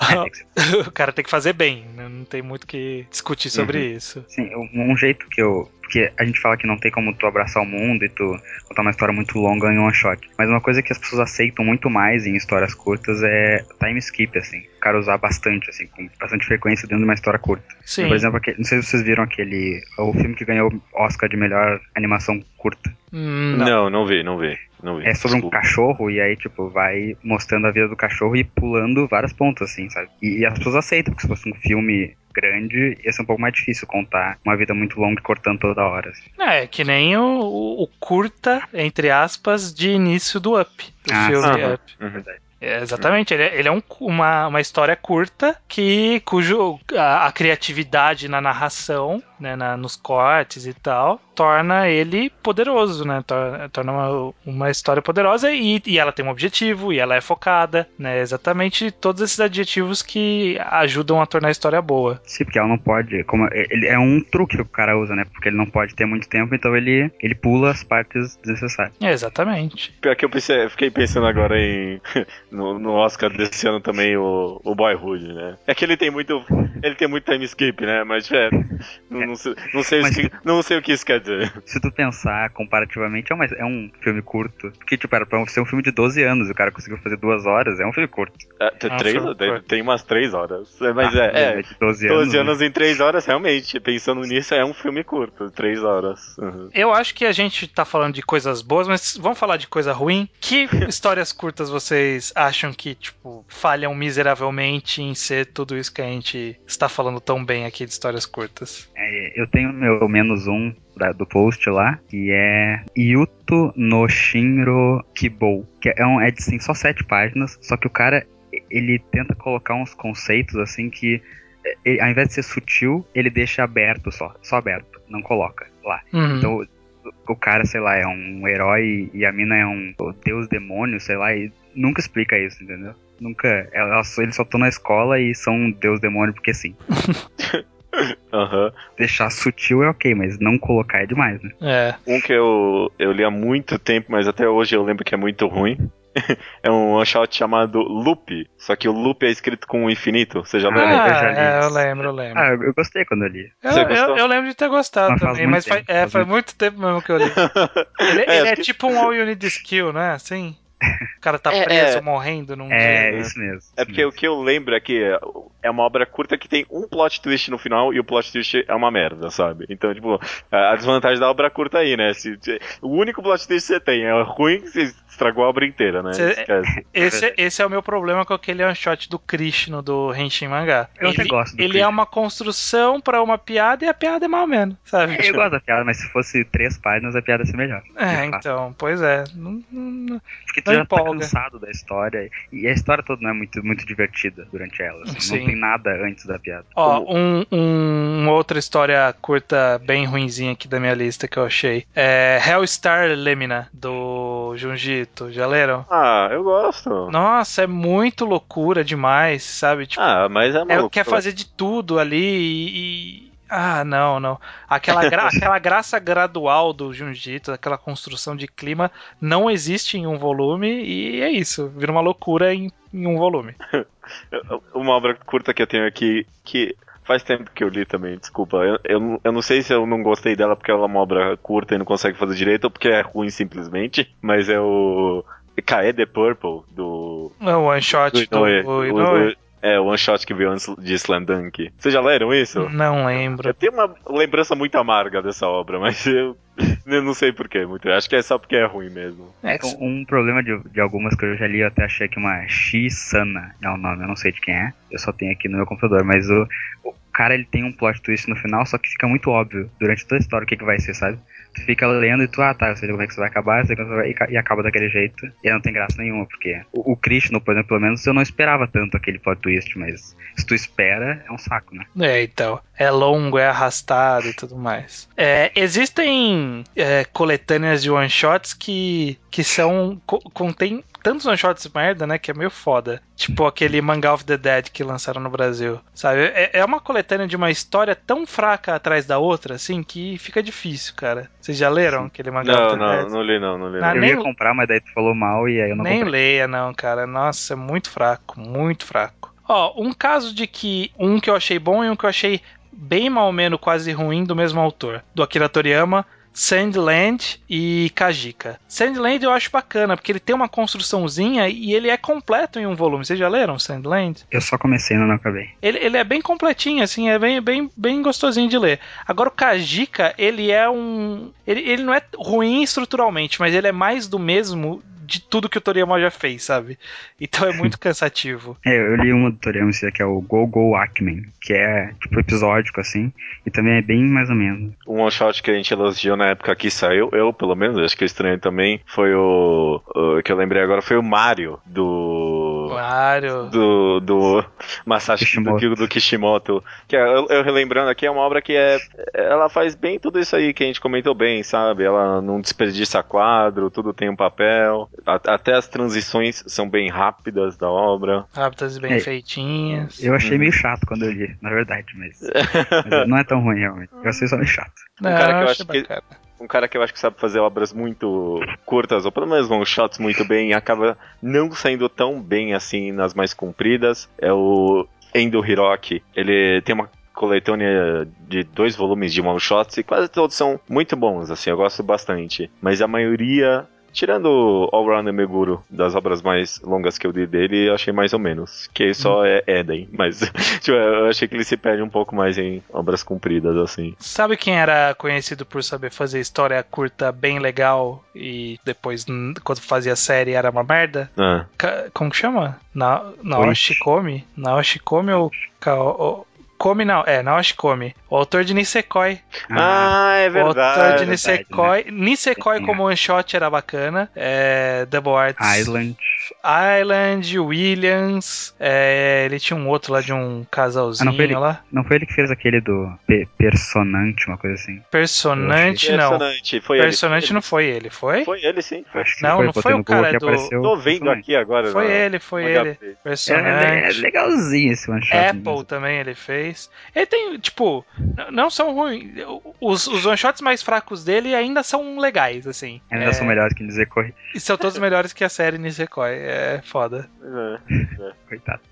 É, (laughs) o cara tem que fazer bem, né? não tem muito que discutir sobre Uhum. isso. Sim, um um jeito que eu. Porque a gente fala que não tem como tu abraçar o mundo e tu contar uma história muito longa em one shot. Mas uma coisa que as pessoas aceitam muito mais em histórias curtas é time skip, assim. O cara usar bastante, assim, com bastante frequência dentro de uma história curta. Sim. Por exemplo, aquele- não sei se vocês viram aquele. O filme que ganhou o Oscar de melhor animação curta. Hum, não. Não, não vi, não vi. Não vi. É sobre um cachorro e aí, tipo, vai mostrando a vida do cachorro e pulando vários pontos, assim, sabe? E, e as pessoas aceitam, porque se fosse um filme grande, ia ser um pouco mais difícil contar uma vida muito longa e cortando toda hora. Assim. É, que nem o, o- o curta, entre aspas, de início do Up. Do Ah, filme Aham. Up. Uhum. Verdade. É, exatamente, ele é, ele é um- uma, uma história curta que cujo a, a criatividade na narração, né, na- nos cortes e tal, torna ele poderoso, né? Torna, uma, uma história poderosa e, e ela tem um objetivo e ela é focada, né? Exatamente todos esses adjetivos que ajudam a tornar a história boa. Sim, porque ela não pode. Como, ele, é um truque que o cara usa, né? Porque ele não pode ter muito tempo, então ele, ele pula as partes desnecessárias. É, exatamente. Pior que eu pensei, fiquei pensando agora em. (laughs) No, no Oscar desse ano também, o, o Boyhood, né? É que ele tem muito. ele tem muito time skip, né? Mas é. Não, não sei, não, sei Mas- o que, não sei o que isso quer dizer. Se tu pensar comparativamente, é, uma- é um filme curto. Porque, tipo, era pra ser um filme de 12 anos e o cara conseguiu fazer duas horas. É um filme curto. É, tem, Ah, três, tem, tem umas três horas. É, Mas Ah, é, é. de 12 anos. 12 né? anos em 3 horas, realmente. Pensando nisso, é um filme curto. 3 horas. Uhum. Eu acho que a gente tá falando de coisas boas, mas vamos falar de coisa ruim. Que (laughs) histórias curtas vocês acham que, tipo, falham miseravelmente em ser tudo isso que a gente está falando tão bem aqui de histórias curtas? É, eu tenho meu menos um da- do post lá, que é Yuto no Shinro Kibou. Que é, um, é de assim, só sete páginas, só que o cara ele tenta colocar uns conceitos assim que é, ele- ao invés de ser sutil, ele deixa aberto só, só aberto, não coloca lá. Uhum. Então o- cara, sei lá, é um herói e a mina é um deus demônio, sei lá, e nunca explica isso, entendeu? Nunca. Elas, eles só estão na escola e são um deus demônio porque sim. (laughs) Aham. Deixar sutil é ok, mas não colocar é demais, né? É. Um que eu, eu li há muito tempo, mas até hoje eu lembro que é muito ruim. (laughs) é um one shot chamado Loop. Só que o Loop é escrito com o infinito. Você já Ah, leu? Ah, eu já li é, eu lembro, eu lembro. Ah, eu, gostei quando eu li. Eu, eu, eu lembro de ter gostado Mas faz também, muito mas faz, tempo, é, faz faz muito tempo mesmo que eu li. (laughs) Ele, É, ele é tipo um All You Need Skill, né? Assim? O cara tá É, preso, é. morrendo num É, né? isso mesmo. É porque o mesmo. que eu lembro é que é uma obra curta que tem um plot twist no final e o plot twist é uma merda, sabe? Então, tipo, a desvantagem da obra curta aí, né? Se, se- o único plot twist que você tem é ruim, você estragou a obra inteira, né? Esquece. (laughs) Esse, esse é o meu problema com aquele one shot do Krishna do Henshin Mangá. Eu até ele, gosto do Ele Krishna. é uma construção pra uma piada e a piada é mal menos, sabe? Eu gosto da piada, mas se fosse três páginas, a piada ia ser melhor. É, então, pois é. Não- já tá cansado da história. E a história toda não é muito, muito divertida durante ela. assim, Sim. Não tem nada antes da piada. Ó, um, um- uma outra história curta bem ruinzinha aqui da minha lista que eu achei. É Hellstar Lemina, do Junjito. Já leram? Ah, eu gosto. Nossa, é muito loucura demais, sabe? Tipo, Ah, mas é é, maluco. quer fazer de tudo ali e. Ah, não, não. Aquela, gra- (laughs) aquela graça gradual do Junjito, aquela construção de clima, não existe em um volume e é isso. Vira uma loucura em, em um volume. (laughs) Uma obra curta que eu tenho aqui que faz tempo que eu li também, desculpa. Eu, eu, não- eu não sei se eu não gostei dela porque ela é uma obra curta e não consegue fazer direito ou porque é ruim simplesmente, mas é o Kae The Purple do. É o one shot do, Inoue. do O- Inoue. o- é, o one shot que veio antes de Slam Dunk. Vocês já leram isso? Não lembro. Eu tenho uma lembrança muito amarga dessa obra, mas eu, (laughs) eu não sei porquê. Muito. Acho que é só porque é ruim mesmo. É, Um, um problema de, de algumas que eu já li, eu até achei que uma Shisana é o nome, eu não sei de quem é. Eu só tenho aqui no meu computador, mas o, o cara ele tem um plot twist no final, só que fica muito óbvio durante toda a história o que, que vai ser, sabe? Tu fica lendo e tu, ah tá, eu sei como é que isso vai acabar, eu sei como vai, e, ca- e acaba daquele jeito. E aí não tem graça nenhuma, porque o, o Krishna, por exemplo, pelo menos eu não esperava tanto aquele plot twist, mas se tu espera, é um saco, né? É, então. É longo, é arrastado e tudo mais. É, existem é, coletâneas de one-shots que, que são. co- contém tantos one-shots merda, né? Que é meio foda. Tipo aquele Manga of the Dead que lançaram no Brasil. Sabe? É, é uma coletânea de uma história tão fraca atrás da outra, assim, que fica difícil, cara. Vocês já leram aquele Manga Não, of the não, Dead? não li não, não li Ah, não. eu nem- ia comprar, mas daí tu falou mal e aí eu não Nem comprei. leia, não, cara. Nossa, é muito fraco, muito fraco. Ó, um caso de que um que eu achei bom e um que eu achei bem mal menos quase ruim do mesmo autor, do Akira Toriyama, Sandland e Kajika. Sandland eu acho bacana, porque ele tem uma construçãozinha e ele é completo em um volume. Vocês já leram Sandland? Eu só comecei, não acabei. Ele, ele é bem completinho, assim, é bem, bem, bem gostosinho de ler. Agora o Kajika, ele é um. Ele, ele não é ruim estruturalmente, mas ele é mais do mesmo de tudo que o Toriyama já fez, sabe? Então é muito (laughs) cansativo. É, eu li uma do Toriyama, que é o Go Go Akmen, que é tipo episódico assim, e também é bem mais ou menos. Um one shot que a gente elogiou na época que saiu, eu pelo menos, acho que eu estranho também, foi o, o que eu lembrei agora, foi o Mario, do... Claro. Do, do Masashi Kishimoto. do, do Kishimoto. Que é, eu, eu relembrando aqui, é uma obra que é. Ela faz bem tudo isso aí que a gente comentou bem, sabe? Ela não desperdiça quadro, tudo tem um papel. A- até as transições são bem rápidas da obra. Rápidas e bem É. feitinhas. Eu achei Uhum. meio chato quando eu li, na verdade, mas, (laughs) mas não é tão ruim realmente. Eu achei só meio chato. Não, cara que eu achei acho que- bacana. Um cara que eu acho que sabe fazer obras muito curtas, ou pelo menos one shots muito bem, acaba não saindo tão bem assim nas mais compridas, é o Endo Hiroki, ele tem uma coletânea de dois volumes de one shots e quase todos são muito bons, assim, eu gosto bastante. Mas a maioria Tirando All Round Meguro, das obras mais longas que eu li dele, eu achei mais ou menos. Que só é Eden. Mas (laughs) tipo, eu achei que ele se perde um pouco mais em obras compridas, assim. Sabe quem era conhecido por saber fazer história curta bem legal e depois, quando fazia série, era uma merda? Ah. Como que chama? Na Naoshi Komi? Naoshi Komi ou Kao... Come não, é, Naoshi Komi. O autor de Nisekoi. Ah, é verdade. O autor de Nisekoi. Né? Nisekoi como one shot era bacana. É, Double Arts. Island. Island, Williams. É, ele tinha um outro lá de um casalzinho ah, não ele, lá. Não foi ele que fez aquele do Pe Personante, uma coisa assim? Personante, não. Personante, foi Personante ele. não foi ele, foi? Foi ele, sim. Acho que não, foi, não foi o cara do... Tô vendo aqui agora. Foi ele, foi ele. Personante. É, é, legalzinho esse one shot. Apple mesmo. também ele fez. Ele tem, tipo, não são ruins. Os, os one shots mais fracos dele ainda são legais, assim. Ainda é... são melhores que Nisekoi. E são todos (laughs) melhores que a série Nisekoi. É foda. É, é. Coitado.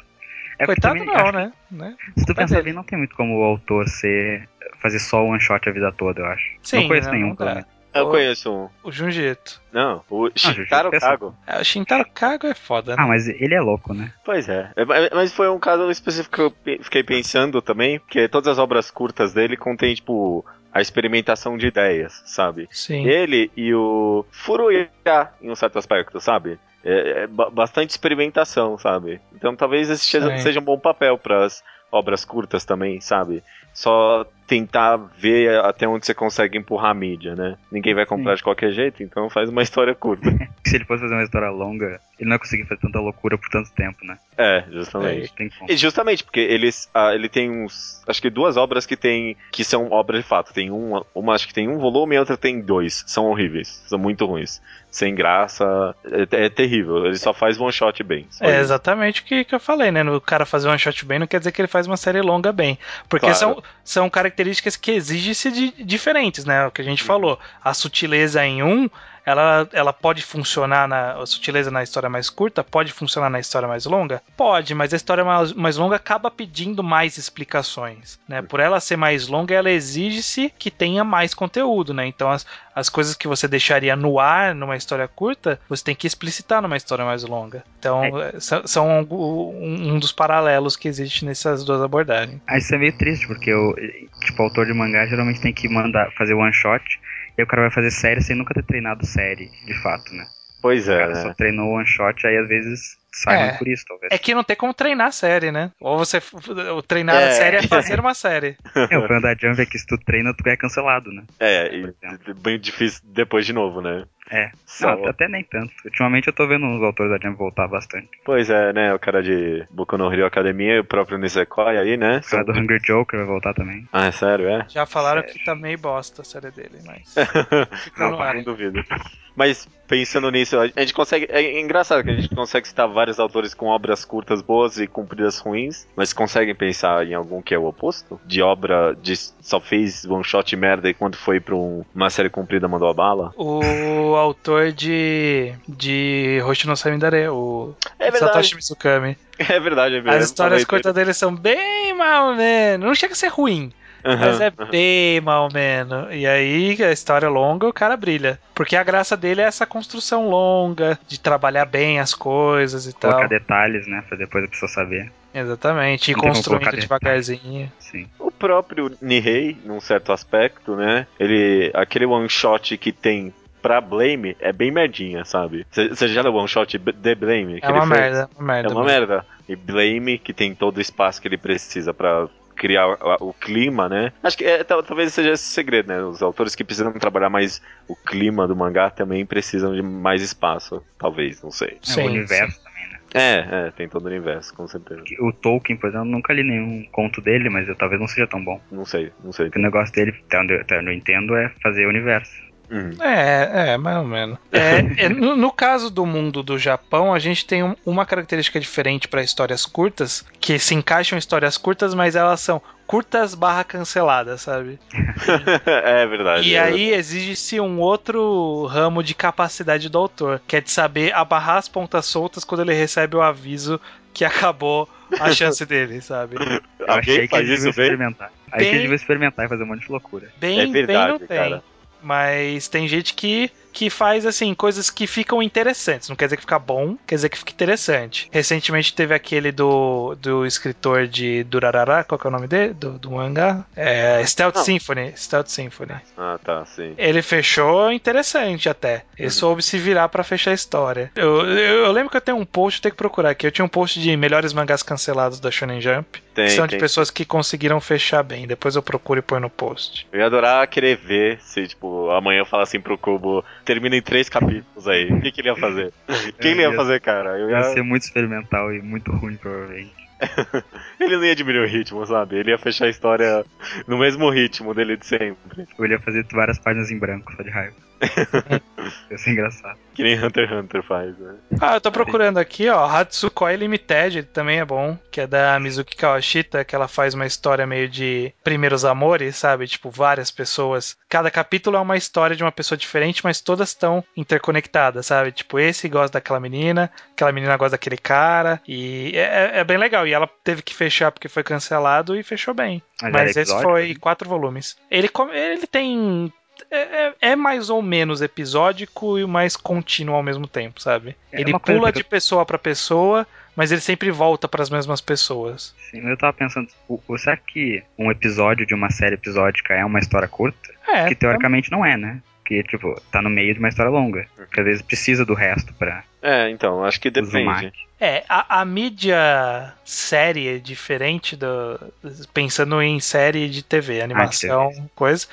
É Coitado não, né? né? Se tu pensar bem, não tem muito como o autor ser fazer só one shot a vida toda, eu acho. Sim, não conheço nenhum, pelo menos. Eu o, conheço um. O Junji Ito. Não, o Shintaro ah, Kago. É, o Shintaro Kago é foda, né? Ah, mas ele é louco, né? Pois é. é mas foi um caso específico que eu fiquei pensando também, porque todas as obras curtas dele contêm, tipo, a experimentação de ideias, sabe? Sim. Ele e o Furuya, em um certo aspecto, sabe? É, é bastante experimentação, sabe? Então talvez esse seja, seja um bom papel para as obras curtas também, sabe? Só tentar ver até onde você consegue empurrar a mídia, né? Ninguém vai comprar Sim. de qualquer jeito, então faz uma (laughs) história curta. (laughs) Se ele fosse fazer uma história longa, ele não ia conseguir fazer tanta loucura por tanto tempo, né? É, justamente. É, e justamente porque eles, ah, ele tem uns, acho que duas obras que tem que são obras de fato. Tem uma, uma acho que tem um volume e outra tem dois. São horríveis, são muito ruins sem graça. É, é, terrível. Ele só faz one shot bem. É isso. exatamente o que, que eu falei, né? O cara fazer one shot bem não quer dizer que ele faz uma série longa bem. Porque claro. são, são características que exigem-se de diferentes, né? O que a gente falou. A sutileza em um ela, ela pode funcionar na a sutileza na história mais curta, pode funcionar na história mais longa? Pode, mas a história mais, mais longa acaba pedindo mais explicações, né? Por ela ser mais longa, ela exige-se que tenha mais conteúdo, né? Então as, as coisas que você deixaria no ar numa história curta, você tem que explicitar numa história mais longa. Então, é. são, são um, um, dos paralelos que existe nessas duas abordagens. Ah, isso é meio triste, porque o tipo, o autor de mangá geralmente tem que mandar fazer one shot e o cara vai fazer série sem nunca ter treinado série, de fato, né? Pois é. O cara né? só treinou one shot, aí às vezes saem é, por isso, talvez. É que não tem como treinar a série, né? Ou você. Treinar é. a série é fazer (laughs) uma série. É, o problema da Jump é que se tu treina, tu é cancelado, né? É, e bem difícil depois de novo, né? É, não, até nem tanto. Ultimamente eu tô vendo os autores da Jump voltar bastante. Pois é, né? O cara de Boku no Rio Academia e o próprio Nisekoi aí, né? O cara do Hungry Joker vai voltar também. Ah, é sério, é? Já falaram sério. que tá meio bosta a série dele, mas. (laughs) não, não, não duvido. Mas pensando nisso, a gente consegue. É engraçado que a gente consegue citar vários autores com obras curtas boas e compridas ruins, mas conseguem pensar em algum que é o oposto? De obra de só fez one shot merda e quando foi pra um, uma série comprida mandou a bala? O autor de. de Hoshi no Samidare, o é Satoshi Mizukami. (laughs) É verdade, é verdade. As histórias curtas dele são bem mal, né? Não chega a ser ruim. Uhum, mas é uhum. bem mal menos. E aí, a história longa, o cara brilha. Porque a graça dele é essa construção longa, de trabalhar bem as coisas e Colocar tal. Colocar detalhes, né? Pra depois a pessoa saber. Exatamente, e construindo devagarzinho. Sim. O próprio Nihei, num certo aspecto, né? Ele. Aquele one shot que tem pra Blame é bem merdinha, sabe? Você já deu one shot de Blame? É uma merda, uma merda. É uma merda. E Blame, que tem todo o espaço que ele precisa para criar o clima, né? Acho que é, talvez seja esse segredo, né? Os autores que precisam trabalhar mais o clima do mangá também precisam de mais espaço, talvez, não sei. É, o universo também, né? É, é, tem todo o universo, com certeza. O Tolkien, por exemplo, eu nunca li nenhum conto dele, mas eu, talvez não seja tão bom. Não sei, não sei. Porque o negócio dele, até onde, até onde eu entendo, é fazer o universo. Uhum. É, é, mais ou menos. É, é, no, no, caso do mundo do Japão, a gente tem um, uma característica diferente para histórias curtas, que se encaixam em histórias curtas, mas elas são curtas barra canceladas, sabe? (laughs) é verdade. E é aí exige-se um outro ramo de capacidade do autor, que é de saber abarrar as pontas soltas quando ele recebe o aviso que acabou a (laughs) chance dele, sabe? Eu achei que faz eles isso experimentar. Aí que Bem- eles iam experimentar e fazer um monte de loucura. Bem, É verdade, bem não tem. cara. Mas tem gente que, que faz, assim, coisas que ficam interessantes. Não quer dizer que fica bom, quer dizer que fica interessante. Recentemente teve aquele do, do escritor de Durarara, qual que é o nome dele? Do, do mangá? É, Stealth Não. Symphony. Stealth Symphony. Ah, tá, sim. Ele fechou interessante até. Ele Uhum. soube se virar pra fechar a história. Eu, eu, eu lembro que eu tenho um post, tenho que procurar aqui. Eu tinha um post de melhores mangás cancelados da Shonen Jump. Tem, que são tem. de pessoas que conseguiram fechar bem. Depois eu procuro e ponho no post. Eu ia adorar querer ver se, tipo, amanhã eu falar assim pro Cubo, termina em três capítulos aí. O que, que ele ia fazer? (laughs) Quem ele ia ia- fazer, cara? Eu Ia ia... ser muito experimental e muito ruim, provavelmente. (laughs) Ele não ia diminuir o ritmo, sabe? Ele ia fechar a história no mesmo ritmo dele de sempre. Ou ele ia fazer várias páginas em branco, só de raiva. (laughs) ia ser engraçado. Que nem Hunter x Hunter faz, né? Ah, eu tô procurando aqui, ó. Hatsukoi Limited também é bom. Que é da Mizuki Kawashita, que ela faz uma história meio de primeiros amores, sabe? Tipo, várias pessoas. Cada capítulo é uma história de uma pessoa diferente, mas todas estão interconectadas, sabe? Tipo, esse gosta daquela menina, aquela menina gosta daquele cara. E é, é bem legal. E ela teve que fechar porque foi cancelado e fechou bem. Mas, Mas esse episódio, foi né? quatro volumes. Ele, ele tem. É, é- é mais ou menos episódico e mais contínuo ao mesmo tempo, sabe? É ele pula que de pessoa pra pessoa, mas ele sempre volta para as mesmas pessoas. Sim, mas eu tava pensando, será que um episódio de uma série episódica é uma história curta? É. que teoricamente não é, né? Porque, tipo, tá no meio de uma história longa. Porque às vezes precisa do resto pra É, então, acho que depende. É, a, a mídia série é diferente do. Pensando em série de TV, animação, coisa.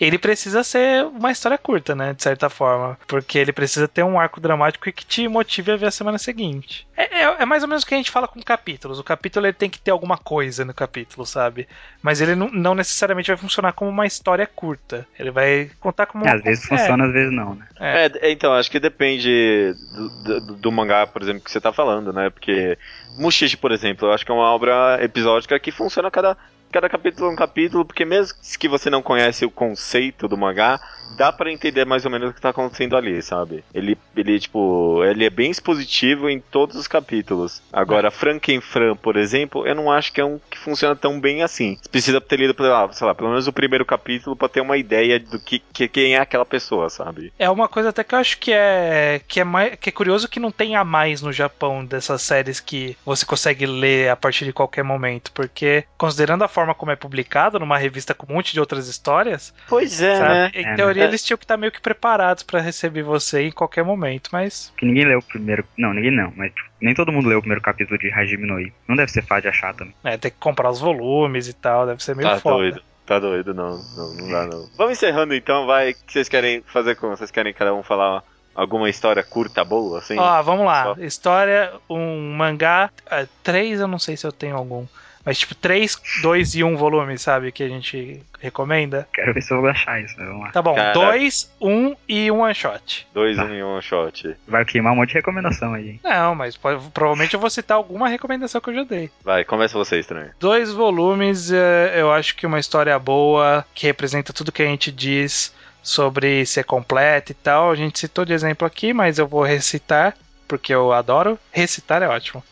Ele precisa ser uma história curta, né? De certa forma. Porque ele precisa ter um arco dramático que te motive a ver a semana seguinte. É, é- é mais ou menos o que a gente fala com capítulos. O capítulo ele tem que ter alguma coisa no capítulo, sabe? Mas ele não, não necessariamente vai funcionar como uma história curta. Ele vai contar como É, uma às vezes é, funciona, às vezes não, né? É. É, então, acho que depende do, do- do mangá, por exemplo, que você tá falando, né? Porque Mushishi, por exemplo, eu acho que é uma obra episódica que funciona cada, cada capítulo é um capítulo, porque mesmo que você não conhece o conceito do mangá, dá pra entender mais ou menos o que tá acontecendo ali, sabe? Ele, ele tipo, ele é bem expositivo em todos os capítulos. Agora, Frankenfran, por exemplo, eu não acho que é um que funciona tão bem assim. Você precisa ter lido, sei lá, pelo menos o primeiro capítulo pra ter uma ideia do que, que quem é aquela pessoa, sabe? É uma coisa até que eu acho que é que é, mais, que é curioso que não tem a mais no Japão dessas séries que você consegue ler a partir de qualquer momento, porque considerando a forma como é publicado numa revista com um monte de outras histórias, Pois é, sabe? né? Em É, teoria né? eles tinham que estar meio que preparados pra receber você em qualquer momento, mas Que ninguém leu o primeiro. Não, ninguém não, mas tipo, nem todo mundo leu o primeiro capítulo de Hajime no I. Não deve ser fácil de achar também. é, tem que comprar os volumes e tal, deve ser meio Tá foda. doido. Tá doido, não, não, não dá não. Vamos encerrando então, vai. O que vocês querem fazer como? Vocês querem cada um falar alguma história curta, boa, assim? Ó, vamos lá. Só. História, um mangá. é, três, eu não sei se eu tenho algum. Mas tipo, três, dois e um volume, sabe? Que a gente recomenda. Quero ver se eu vou achar isso, mas vamos lá. Tá bom, Caraca. dois, um e um one shot. Dois, Tá. um e um shot. Vai queimar um monte de recomendação aí. hein? Não, mas pode- provavelmente eu vou citar alguma recomendação que eu já dei. Vai, começa você, estranho. Dois volumes, é, eu acho que uma história boa, que representa tudo que a gente diz sobre ser completa e tal. A gente citou de exemplo aqui, mas eu vou recitar, porque eu adoro. Recitar é ótimo.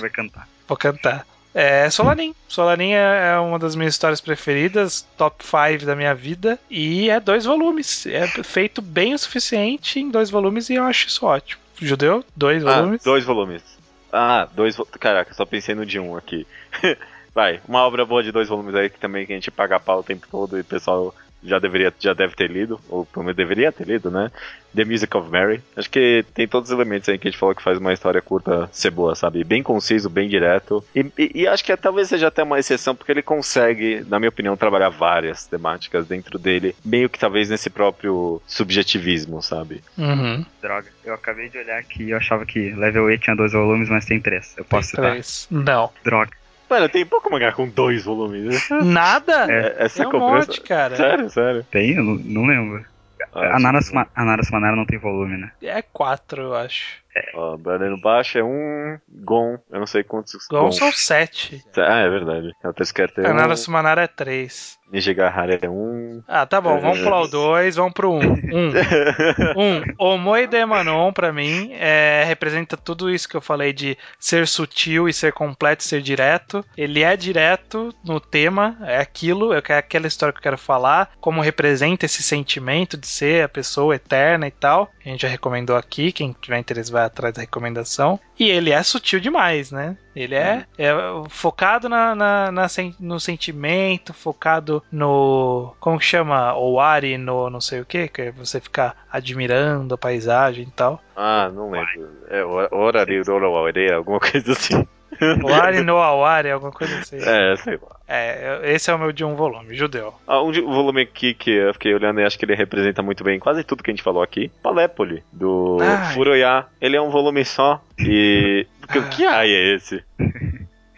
Vai cantar. Vou cantar. É Solanin. Solanin é é uma das minhas histórias preferidas, top 5 da minha vida. E é dois volumes. É feito bem o suficiente em dois volumes e eu acho isso ótimo. Judeu, dois Ah, volumes. dois volumes. Ah, dois vo- Caraca, só pensei no de um aqui. (laughs) Vai, uma obra boa de dois volumes aí que também que a gente paga pau o tempo todo e o pessoal já deveria, já deve ter lido, ou pelo menos deveria ter lido, né? The Music of Mary. Acho que tem todos os elementos aí que a gente falou que faz uma história curta ser boa, sabe? Bem conciso, bem direto. E, e- e acho que talvez seja até uma exceção, porque ele consegue, na minha opinião, trabalhar várias temáticas dentro dele, meio que talvez nesse próprio subjetivismo, sabe? Uhum. Droga. Eu acabei de olhar aqui e eu achava que Level 8 tinha dois volumes, mas tem três. Eu posso citar. Três. Não. Droga. Mano, tem pouco mangá com dois volumes. Nada? É, essa Tem um cobrança- monte, cara. Sério, sério. Tem? Eu não, não lembro. Ah, a, Nara Suma- a Nara Sumanara não tem volume, né? É quatro, eu acho. Ó, Banana baixo é um. Gon, eu não sei quantos. Gon são sete. Ah, é verdade. A Tesquerta é um. Kanara Sumanara é três. Nijigahara é um. Ah, tá bom, vamos pular o dois, vamos pro um. Um. (laughs) Um. Omoi Demanon, pra mim, é, representa tudo isso que eu falei de ser sutil e ser completo e ser direto. Ele é direto no tema, é aquilo, é aquela história que eu quero falar, como representa esse sentimento de ser a pessoa eterna e tal. A gente já recomendou aqui, quem tiver interesse vai atrás da recomendação. E ele é sutil demais, né? Ele é, é focado na, na, na no sentimento, focado no. Como que chama? Owari no não sei o que, que é você ficar admirando a paisagem e tal. Ah, não lembro. É Orari Doroware, alguma coisa assim. Owari no Awari, alguma coisa assim. É, sei lá. É, esse é o meu de um volume, judeu. Ah, um um volume aqui que eu fiquei olhando e acho que ele representa muito bem quase tudo que a gente falou aqui. Palépole, do Ai. Furoya. Ele é um volume só e. Que, que ai é esse?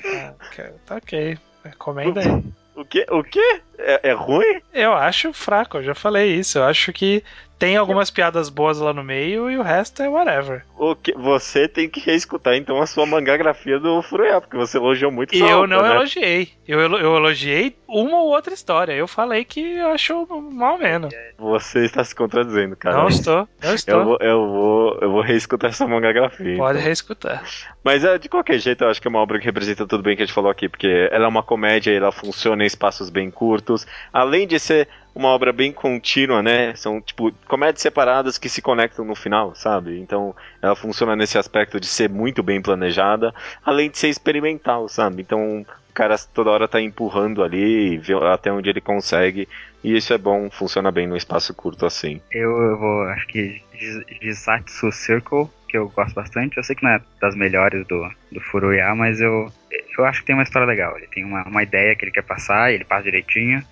Ah, ok, tá ok. Recomenda aí. O que? O que? É, é ruim? Eu acho fraco, eu já falei isso. Eu acho que tem algumas piadas boas lá no meio e o resto é whatever. O que? Você tem que reescutar então a sua mangagrafia do Furoya, porque você elogiou muito E eu obra, não né? elogiei. Eu, eu elogiei uma ou outra história. Eu falei que eu acho mal menos. Você está se contradizendo, cara. Não estou, não estou. Eu vou, eu vou, eu vou reescutar essa mangagrafia. Pode então. reescutar. Mas é, de qualquer jeito, eu acho que é uma obra que representa tudo bem que a gente falou aqui, porque ela é uma comédia, ela funciona em espaços bem curtos. Além de ser uma obra bem contínua, né? São, tipo, comédias separadas que se conectam no final, sabe? Então, ela funciona nesse aspecto de ser muito bem planejada, além de ser experimental, sabe? Então, o cara toda hora tá empurrando ali, até onde ele consegue, e isso é bom, funciona bem num espaço curto assim. Eu, vou, acho que Jis- Jisatsu Circle, que eu gosto bastante. Eu sei que não é das melhores do, do Furuya, mas eu, eu acho que tem uma história legal. Ele tem uma, uma ideia que ele quer passar, ele passa direitinho,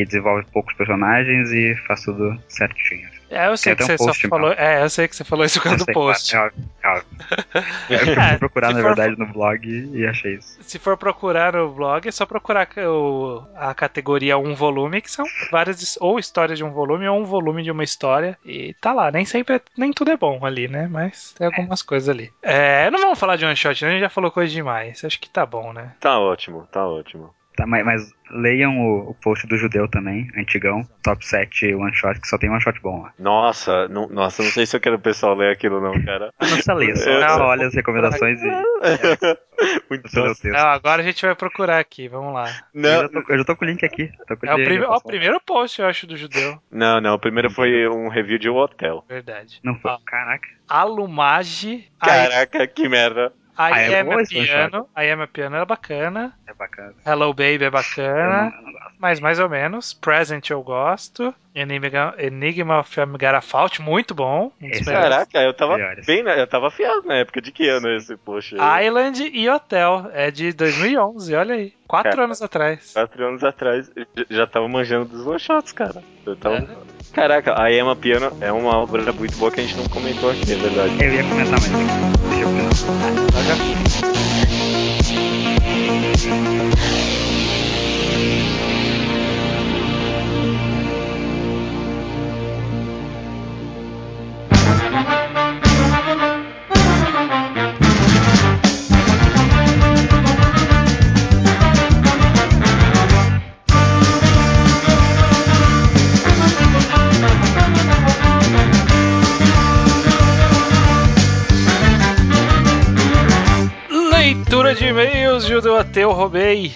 e desenvolve poucos personagens e faz tudo certinho. É, eu sei Tem que até você um só post, falou. É, eu sei que você falou isso causa do post. É óbvio, é óbvio. (laughs) Eu É, fui procurar, se na for- verdade, no blog e achei isso. Se for procurar no blog, é só procurar o, a categoria um volume, que são várias ou histórias de um volume ou um volume de uma história. E tá lá, nem sempre, é- nem tudo é bom ali, né? Mas tem algumas coisas ali. É, não vamos falar de one shot, né? a gente já falou coisa demais. Acho que tá bom, né? Tá ótimo, tá ótimo. Tá, mas, mas leiam o, o post do Judeu também, antigão, top 7 one shot, que só tem one shot bom lá. Nossa, não, nossa, não sei se eu quero o pessoal ler aquilo não, cara. Não precisa ler, só, Eu- só olha as recomendações e (laughs) Muito. Não, agora a gente vai procurar aqui, vamos lá. Eu, Não, já tô, eu já tô com o link aqui. Tô com É o, prime- ó, o primeiro post, eu acho, do judeu. não, não, o primeiro foi um review de um hotel. Verdade. Não foi. Ó. Caraca. Alumage. Caraca, que merda. I é Am bom a Piano. I Am a Piano era bacana. É bacana. Hello Baby é bacana. Mas mais ou menos. Present eu gosto. Enigma, Enigma of Garafalt, muito bom. Esse. Caraca, eu tava Melhores. bem, na- eu tava afiado na época de que ano esse, poxa. Island e Hotel. É de 2011, olha aí. Quatro Cara. anos atrás. Quatro anos atrás, eu já- tava manjando dos one shots, cara. Eu tava... É. Caraca, a Emma Piano é uma obra muito boa que a gente não comentou aqui, é verdade. Eu ia comentar, mas deixa eu final. Ateu, roubei.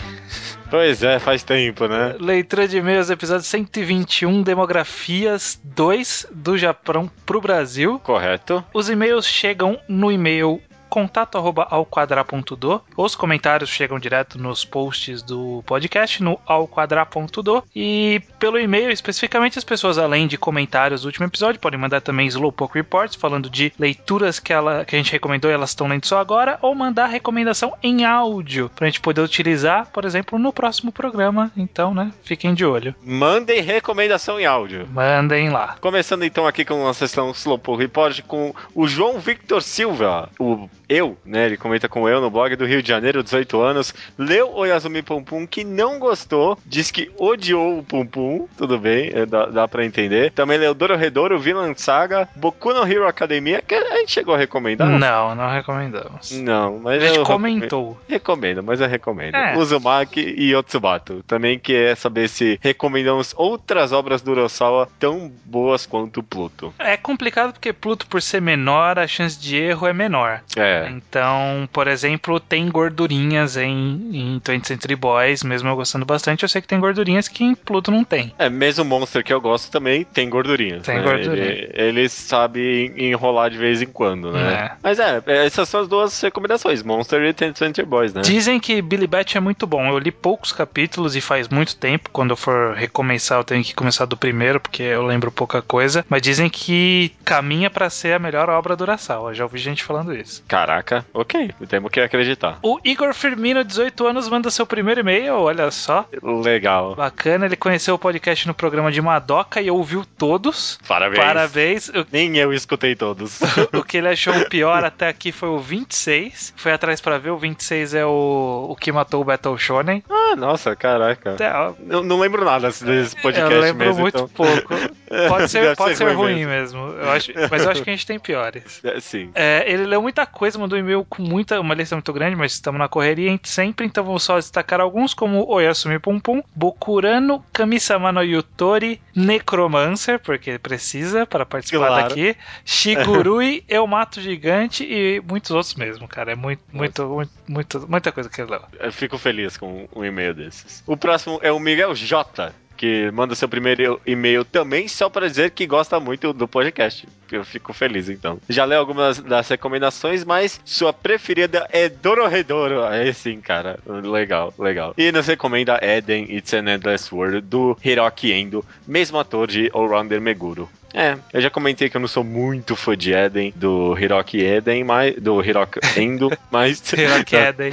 Pois é, faz tempo, né? Leitura de e-mails, episódio 121, Demografias 2 do Japão pro Brasil. Correto. Os e-mails chegam no e-mail contato arroba alquadra.do. Os comentários chegam direto nos posts do podcast no alquadra.do. E pelo e-mail, especificamente, as pessoas, além de comentários do último episódio, podem mandar também Slowpoke Reports, falando de leituras que, ela, que a gente recomendou e elas estão lendo só agora, ou mandar recomendação em áudio, pra gente poder utilizar, por exemplo, no próximo programa. Então, né, fiquem de olho. Mandem recomendação em áudio. Mandem lá. Começando então aqui com a sessão Slowpoke Report com o João Victor Silva, o eu, né? Ele comenta com eu no blog do Rio de Janeiro, 18 anos. Leu o Yasumi Pum Pum, que não gostou, diz que odiou o Pum Pum, tudo bem, é, dá, dá pra entender. Também leu Dororedoro, Villain Saga, Boku no Hero Academia, que a gente chegou a recomendar. Não, não recomendamos. Não, mas A gente eu comentou. Recomendo, mas eu recomendo. É. Uzumaki e Yotsubato. Também quer saber se recomendamos outras obras do Urasawa tão boas quanto Pluto. É complicado porque Pluto, por ser menor, a chance de erro é menor. É. Então, por exemplo, tem gordurinhas em, em 20th Century Boys, mesmo eu gostando bastante, eu sei que tem gordurinhas que em Pluto não tem. É, mesmo o Monster que eu gosto também tem gordurinha. Tem né? gordurinha. Ele, ele sabe enrolar de vez em quando, né? É. Mas é, essas são as duas recomendações: Monster e Ten Center Boys, né? Dizem que Billy Bat é muito bom. Eu li poucos capítulos e faz muito tempo. Quando eu for recomeçar, eu tenho que começar do primeiro, porque eu lembro pouca coisa. Mas dizem que caminha pra ser a melhor obra do Urasawa. Já ouvi gente falando isso. Caraca, ok, temos que acreditar. O Igor Firmino, 18 anos, manda seu primeiro e-mail. Olha só. Legal. Bacana, ele conheceu o podcast no programa de Madoka e ouviu todos. Parabéns. Parabéns. O, Nem eu escutei todos. (laughs) o que ele achou pior até aqui foi o 26. Foi atrás pra ver, o 26 é o, o que matou o Battle Shonen. ah, nossa, caraca. É, Eu não lembro nada desse podcast eu lembro mesmo. muito então. pouco. (laughs) Pode ser, pode ser ser ruim ruim mesmo. Eu acho, mas eu acho que a gente tem piores. (laughs) É, Sim. É, ele leu muita coisa, mandou e-mail com muita, uma lista muito grande, mas estamos na correria a gente sempre, então vamos só destacar alguns, como Oyasumi Pum Pum, Bokurano, Kamisama no Yutori, Necromancer, porque precisa para participar Claro. daqui, Shigurui, (laughs) Eu Mato Gigante e muitos outros mesmo, cara. É muito, muito, muito, muito- muita coisa que ele leu. Eu fico feliz com um e-mail desses. O próximo é o Miguel J. Que manda seu primeiro e-mail também, só para dizer que gosta muito do podcast. Eu fico feliz, então. Já leu algumas das recomendações, mas sua preferida é Dororedoro. Aí sim, cara. Legal, legal. E nos recomenda Eden It's an Endless World, do Hiroki Endo, mesmo ator de All-Rounder Meguro. É, eu já comentei que eu não sou muito fã de Eden, do Hiroki Eden, mas, do Hiroki Endo, (laughs) mas (laughs) Hiroki Eden.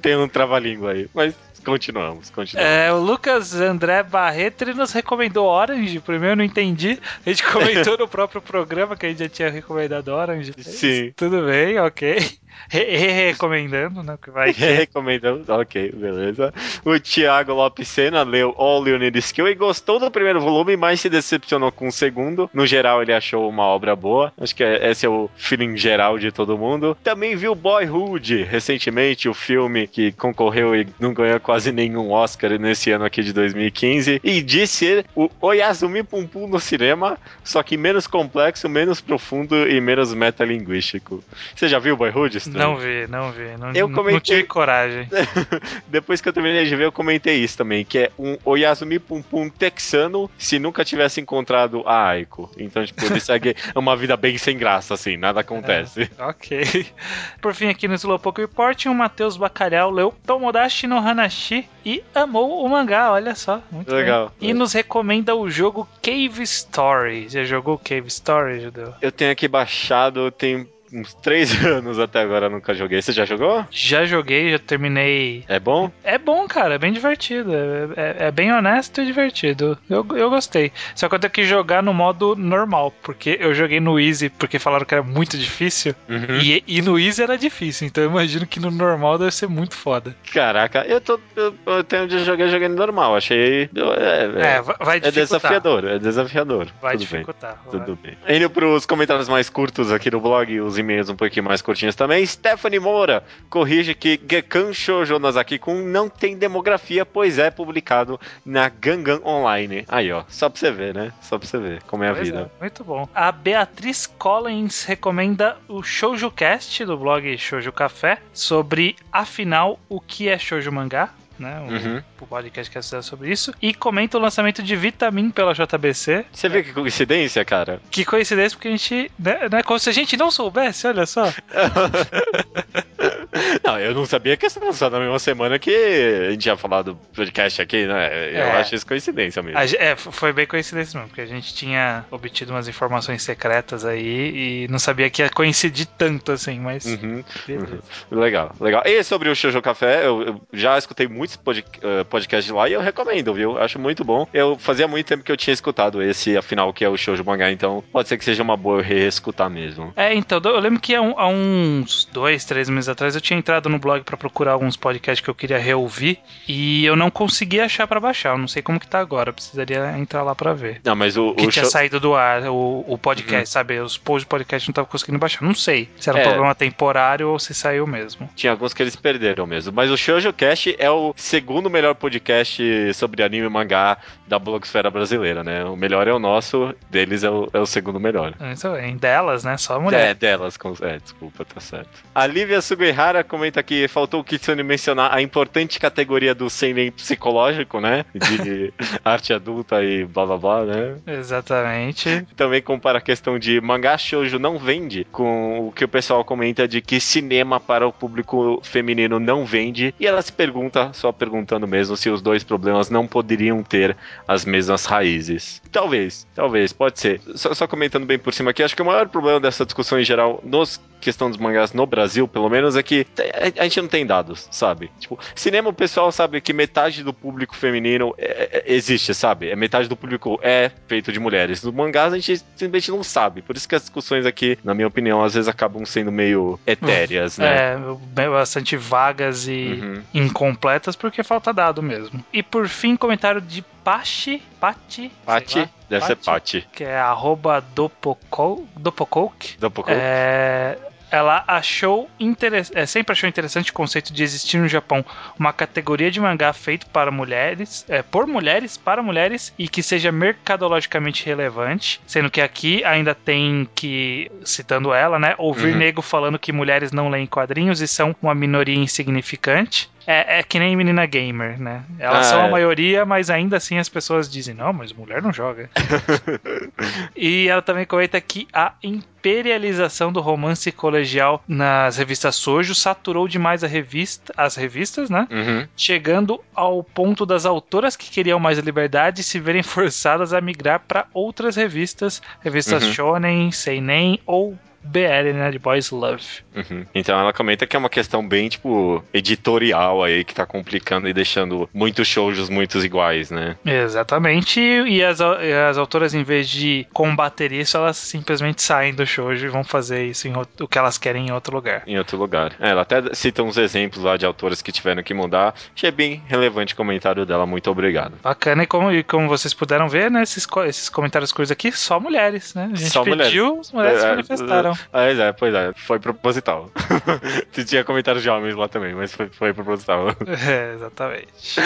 tem um trava-língua aí. Mas continuamos, continuamos. É, o Lucas André Barreto ele nos recomendou Orange. Primeiro eu não entendi. A gente comentou (laughs) no próprio programa que a gente já tinha recomendado Orange. Sim. Tudo bem, ok. Re- Re-recomendando, né? Que vai (laughs) que... Recomendamos, ok, beleza. O Thiago Lopes Sena leu All You Need Skill e gostou do primeiro volume, mas se decepcionou com o segundo. No geral, ele achou uma obra boa. Acho que é- esse é o feeling geral de todo mundo. Também viu Boyhood recentemente, o filme que concorreu e não ganhou quase nenhum Oscar nesse ano aqui de 2015. E disse ser o Oyasumi Pum Pum no cinema, só que menos complexo, menos profundo e menos metalinguístico. Você já viu Boyhood? Não vi, não vi. Não, Eu comentei- não tive coragem. (laughs) Depois que eu terminei de ver, eu comentei isso também, que é um Oyasumi Pum Pum texano se nunca tivesse encontrado a Aiko. Então, tipo, ele segue (laughs) uma vida bem sem graça, assim, nada acontece. (laughs) Ok. Por fim, aqui no Slowpoke Report, o Matheus Bacalhau leu Tomodachi no Hanashi e amou o mangá, olha só. Muito Legal. bem. E nos recomenda o jogo Cave Story. Já jogou Cave Story, Judeu? Eu tenho aqui baixado, tem uns três (laughs) anos até agora, eu nunca joguei. Você já jogou? Já joguei, já terminei. É bom? É bom, cara, é bem divertido. É, é- é bem honesto e divertido. Eu, eu gostei. Só que eu tenho que jogar no modo normal, porque eu joguei no Easy porque falaram que era muito difícil. Uhum. E, e no Easy era difícil, então eu imagino que no normal deve ser muito foda. Caraca, eu tô. Eu, eu tenho de jogar jogando normal. Achei. É, É, vai vai é dificultar. desafiador, é desafiador. Vai Tudo bem. dificultar. vai. Tudo bem. Indo pros comentários mais curtos aqui do blog, os e-mails um pouquinho mais curtinhos também. Stephanie Moura corrige que Gekan Shoujo Nazaki-kun não tem demografia, pois é publicado na Gangan Online. Aí, ó, só pra você ver, né? Só pra você ver como é a Pois vida. é, muito bom. A Beatriz Collins recomenda o Shoujo Cast do blog Shoujo Café sobre, afinal, o que é Shoujo Mangá. Né, o, Uhum. o podcast que é sobre isso. E comenta o lançamento de Vitamin pela JBC. Você vê que coincidência, cara? Que coincidência, porque a gente. Né, né, como se a gente não soubesse, olha só. (laughs) (laughs) Não, eu não sabia que ia ser lançado na mesma semana que a gente tinha falado do podcast aqui, né? Eu É. acho isso coincidência mesmo. A é, foi bem coincidência mesmo, porque a gente tinha obtido umas informações secretas aí e não sabia que ia coincidir tanto assim, mas. Uhum. beleza. Legal, legal. E sobre o Shoujo Café, eu, eu já escutei muitos pod, eh, podcasts lá e eu recomendo, viu? Acho muito bom. Eu fazia muito tempo que eu tinha escutado esse, afinal, que é o Shoujo Mangá, então pode ser que seja uma boa eu reescutar mesmo. É, então, eu lembro que há, um- há uns dois, três meses atrás eu tinha entrado no blog pra procurar alguns podcasts que eu queria reouvir e eu não conseguia achar pra baixar. Eu não sei como que tá agora, eu precisaria entrar lá pra ver. Não, mas o, Que o tinha Shou- saído do ar o, o podcast, sabe? Os posts do podcast não tava conseguindo baixar. Não sei se era um É. problema temporário ou se saiu mesmo. Tinha alguns que eles perderam mesmo. Mas o Shoujo Cast é o segundo melhor podcast sobre anime e mangá da blogosfera brasileira, né? O melhor é o nosso, deles é o, é o segundo melhor. Então, em delas, né? Só mulher. É, delas. Com... É, desculpa, tá certo. A Lívia Sugihara comenta que faltou o Kitsune mencionar a importante categoria do seinen psicológico, né? De (laughs) arte adulta e blá blá blá, né? Exatamente. Também compara a questão de mangá shoujo não vende com o que o pessoal comenta de que cinema para o público feminino não vende. E ela se pergunta, só perguntando mesmo, se os dois problemas não poderiam ter as mesmas raízes. Talvez, talvez, pode ser. Só, só comentando bem por cima aqui, acho que o maior problema dessa discussão em geral, nos questão dos mangás no Brasil, pelo menos, é que a- a gente não tem dados, sabe? Tipo, cinema o pessoal sabe que metade do público feminino é- é- existe, sabe? É metade do público é feito de mulheres. No mangás a gente simplesmente não sabe. Por isso que as discussões aqui, na minha opinião, às vezes acabam sendo meio etéreas, né? É, bastante vagas e Uhum. incompletas porque falta dado mesmo. E por fim, comentário de Pachi, sei lá, deve ser Pati, Pati. que é arroba Dopoco- Dopocoke. Pouco. É, ela achou é, sempre achou interessante o conceito de existir no Japão uma categoria de mangá feito para mulheres, é, por mulheres, para mulheres e que seja mercadologicamente relevante, sendo que aqui ainda tem que, citando ela, né, ouvir Uhum. nego falando que mulheres não leem quadrinhos e são uma minoria insignificante. É, é que nem menina gamer, né? Elas Ah, são a é. maioria, mas ainda assim as pessoas dizem, não, mas mulher não joga. (laughs) E ela também comenta que a imperialização do romance colegial nas revistas Sojo saturou demais a revista, as revistas, né? Uhum. Chegando ao ponto das autoras que queriam mais liberdade se verem forçadas a migrar para outras revistas, revistas Uhum. shonen, seinen ou BL, né, de Boys Love. Uhum. Então ela comenta que é uma questão bem, tipo, editorial aí, que tá complicando e deixando muitos shoujos muitos iguais, né? Exatamente, e as, as autoras, em vez de combater isso, elas simplesmente saem do shoujo e vão fazer isso em o que elas querem em outro lugar. Em outro lugar. É, ela até cita uns exemplos lá de autores que tiveram que mudar. Achei bem relevante o comentário dela, muito obrigado. Bacana, e como, e como vocês puderam ver, né, esses, esses comentários curtos aqui, só mulheres, né? A gente Só pediu, as mulheres se É, manifestaram. É, é, pois é, foi proposital. (laughs) Tinha comentários de homens lá também, mas foi, foi proposital. É, exatamente.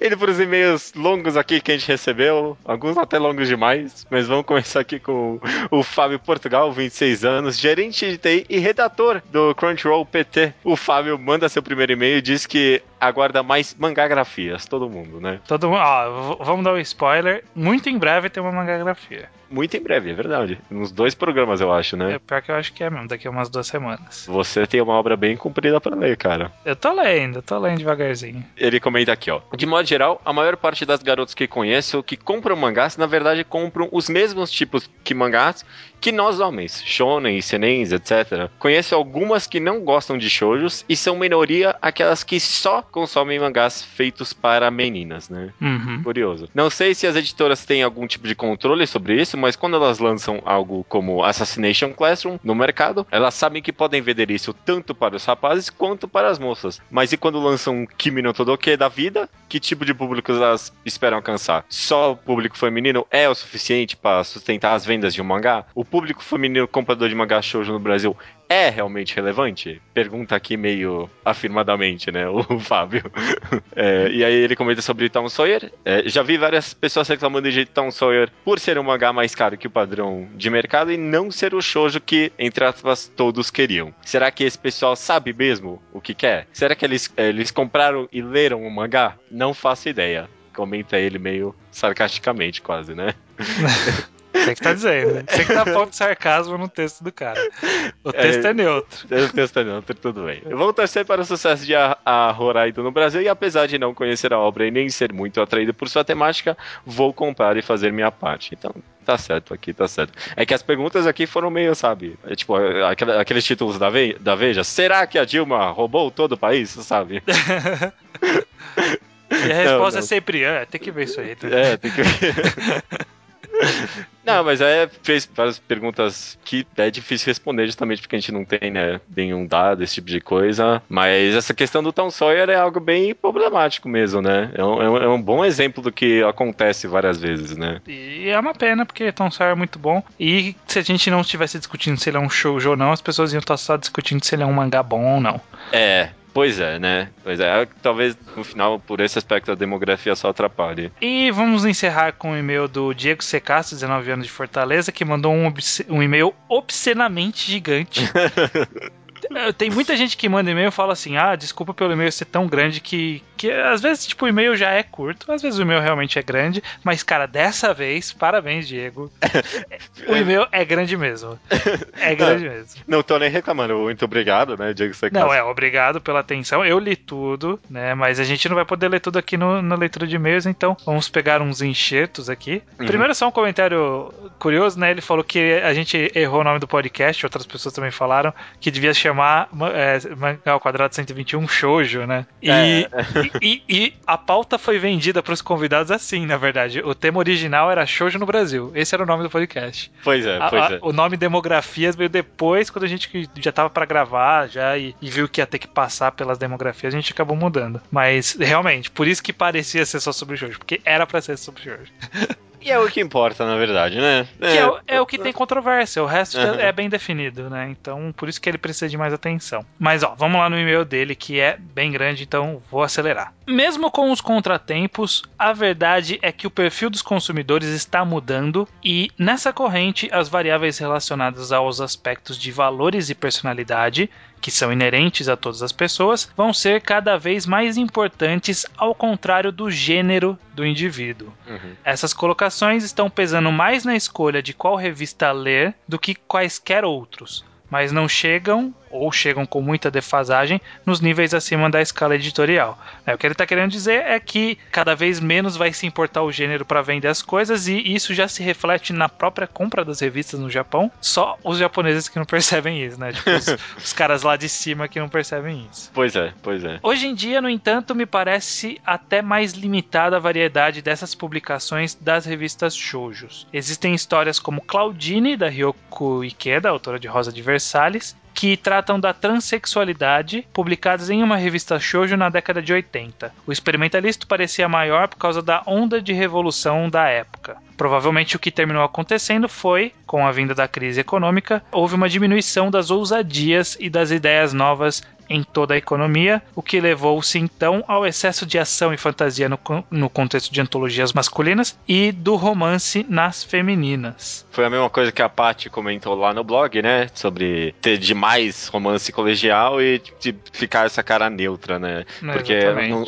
Ele por os e-mails longos aqui que a gente recebeu, alguns até longos demais, mas vamos começar aqui com o Fábio Portugal, 26 anos, gerente de TI e redator do Crunchyroll PT. O Fábio manda seu primeiro e-mail e diz que aguarda mais mangagrafias, todo mundo, né? Todo mundo, ó, vamos dar um spoiler. Muito em breve tem uma mangagrafia. Muito em breve, é verdade. Nos dois programas, eu acho, né? É pior que eu acho que é mesmo, daqui a umas duas semanas. Você tem uma obra bem comprida pra ler, cara. Eu tô lendo, tô lendo devagarzinho. Ele comenta aqui, ó. De modo geral, a maior parte das garotas que conheço que compram mangás, na verdade, compram os mesmos tipos que mangás que nós homens, shonen, senens, etc. Conheço algumas que não gostam de shoujos e são minoria aquelas que só consomem mangás feitos para meninas, né? Uhum. Curioso. Não sei se as editoras têm algum tipo de controle sobre isso, mas quando elas lançam algo como Assassination Classroom no mercado, elas sabem que podem vender isso tanto para os rapazes quanto para as moças. Mas e quando lançam Kimi no Todoke da vida, que tipo de público elas esperam alcançar? Só o público feminino é o suficiente para sustentar as vendas de um mangá? O público feminino comprador de mangá shoujo no Brasil é realmente relevante? Pergunta aqui meio afirmadamente, né, o (laughs) Fábio. É, e aí ele comenta sobre Tom Sawyer. É, já vi várias pessoas reclamando de Tom Sawyer por ser um mangá mais caro que o padrão de mercado e não ser o shoujo que, entre aspas, todos queriam. Será que esse pessoal sabe mesmo o que quer? Será que eles, é, eles compraram e leram o mangá? Não faço ideia. Comenta ele meio sarcasticamente, quase, né? (laughs) Você que tá dizendo. Você que tá pondo de sarcasmo no texto do cara. O texto é, é neutro. O texto é neutro, tudo bem. Vamos torcer para o sucesso de a, a Horaida no Brasil e apesar de não conhecer a obra e nem ser muito atraído por sua temática, vou comprar e fazer minha parte. Então, tá certo aqui, tá certo. É que as perguntas aqui foram meio, sabe? É, tipo, aqueles títulos da, Ve da Veja. Será que a Dilma roubou todo o país, sabe? (laughs) E a resposta não, não. é sempre, é, tem que ver isso aí. Tá? É, tem que ver. (laughs) (laughs) Não, mas é, fez várias perguntas que é difícil responder justamente porque a gente não tem, né, nenhum dado, esse tipo de coisa. Mas essa questão do Tom Sawyer é algo bem problemático mesmo, né? É um, é um é bom exemplo do que acontece várias vezes, né? E é uma pena porque Tom Sawyer é muito bom. E se a gente não estivesse discutindo se ele é um show ou não, as pessoas iam estar só discutindo se ele é um mangá bom ou não. É, Pois é, né? Pois é, talvez no final, por esse aspecto, a demografia só atrapalhe. E vamos encerrar com o e-mail do Diego Secasso, 19 anos de Fortaleza, que mandou um, um e-mail obscenamente gigante. (laughs) Tem muita gente que manda e-mail e fala assim: ah, desculpa pelo e-mail ser tão grande que, que às vezes, tipo, o e-mail já é curto, às vezes o e-mail realmente é grande, mas, cara, dessa vez, parabéns, Diego. (laughs) o e-mail é grande mesmo. É grande não, mesmo. Não tô nem reclamando, muito obrigado, né, Diego Secasso. Não, é, obrigado pela atenção. Eu li tudo, né, mas a gente não vai poder ler tudo aqui no, na leitura de e-mails, então vamos pegar uns enxertos aqui. Uhum. Primeiro, só um comentário curioso, né? Ele falou que a gente errou o nome do podcast, outras pessoas também falaram, que devia chamar chamar é, Mangá ao Quadrado 121 Shoujo, né? E, é. (laughs) e, e, a pauta foi vendida para os convidados assim, na verdade. O tema original era Shoujo no Brasil. Esse era o nome do podcast. Pois é, pois a, é. O nome Demografias veio depois, quando a gente já tava para gravar já e, e, viu que ia ter que passar pelas demografias, a gente acabou mudando. Mas, realmente, por isso que parecia ser só sobre Shoujo, porque era para ser sobre Shoujo. (laughs) E é o que importa, na verdade, né? É, é, o, é o que tem controvérsia, o resto uhum. é bem definido, né? Então, por isso que ele precisa de mais atenção. Mas, ó, vamos lá no e-mail dele, que é bem grande, então vou acelerar. Mesmo com os contratempos, a verdade é que o perfil dos consumidores está mudando e, nessa corrente, as variáveis relacionadas aos aspectos de valores e personalidade que são inerentes a todas as pessoas, vão ser cada vez mais importantes, ao contrário do gênero do indivíduo. Uhum. Essas colocações estão pesando mais na escolha de qual revista ler do que quaisquer outros mas não chegam ou chegam com muita defasagem nos níveis acima da escala editorial. É, o que ele está querendo dizer é que cada vez menos vai se importar o gênero para vender as coisas e isso já se reflete na própria compra das revistas no Japão. Só os japoneses que não (laughs) percebem isso, né? Tipo, os, (laughs) os caras lá de cima que não percebem isso. Pois é, pois é. Hoje em dia, no entanto, me parece até mais limitada a variedade dessas publicações das revistas shoujos. Existem histórias como Claudine, da Ryoko Ikeda, autora de Rosa de Versalhes, que tratam da transexualidade, publicadas em uma revista shoujo na década de 80. O experimentalista parecia maior por causa da onda de revolução da época. Provavelmente o que terminou acontecendo foi, com a vinda da crise econômica, houve uma diminuição das ousadias e das ideias novas em toda a economia, o que levou-se então ao excesso de ação e fantasia no, no contexto de antologias masculinas e do romance nas femininas. Foi a mesma coisa que a Paty comentou lá no blog, né? Sobre ter demais romance colegial e de ficar essa cara neutra, né? Não, Porque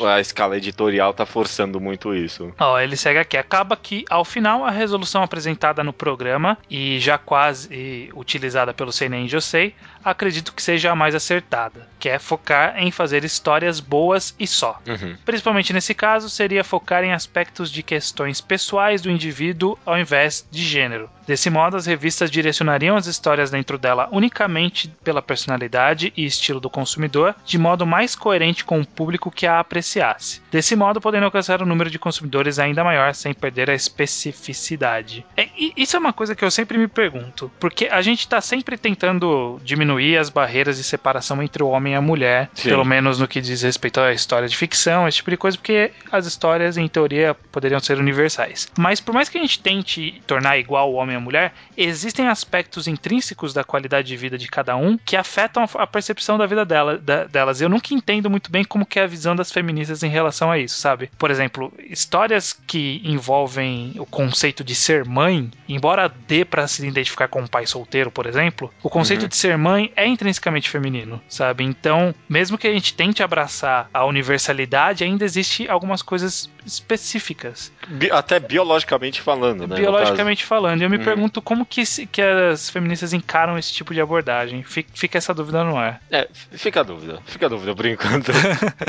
a escala editorial tá forçando muito isso. Ó, ele segue aqui. Acaba que, ao final, a resolução apresentada no programa e já quase utilizada pelo Seinen Josei, acredito que seja a mais acertada, que é focar em fazer histórias boas e só. Uhum. Principalmente nesse caso, seria focar em aspectos de questões pessoais do indivíduo ao invés de gênero. Desse modo, as revistas direcionariam as histórias dentro dela unicamente pela personalidade e estilo do consumidor, de modo mais coerente com o público que a apreciasse. Desse modo, podendo alcançar um número de consumidores ainda maior sem perder a especificidade. É, isso é uma coisa que eu sempre me pergunto, porque a gente está sempre tentando diminuir as barreiras de separação entre o homem e a mulher, Sim. pelo menos no que diz respeito à história de ficção, esse tipo de coisa, porque as histórias, em teoria, poderiam ser universais. Mas por mais que a gente tente tornar igual o homem homem ou mulher, existem aspectos intrínsecos da qualidade de vida de cada um que afetam a percepção da vida dela, da, delas. Eu nunca entendo muito bem como que é a visão das feministas em relação a isso, sabe? Por exemplo, histórias que envolvem o conceito de ser mãe, embora dê para se identificar com um pai solteiro, por exemplo, o conceito uhum. de ser mãe é intrinsecamente feminino, sabe? Então, mesmo que a gente tente abraçar a universalidade, ainda existe algumas coisas específicas. Bi até biologicamente falando, né? Biologicamente falando. Eu me me pergunto como que, que as feministas encaram esse tipo de abordagem. Fica, fica essa dúvida no ar. É, fica a dúvida. Fica a dúvida por enquanto.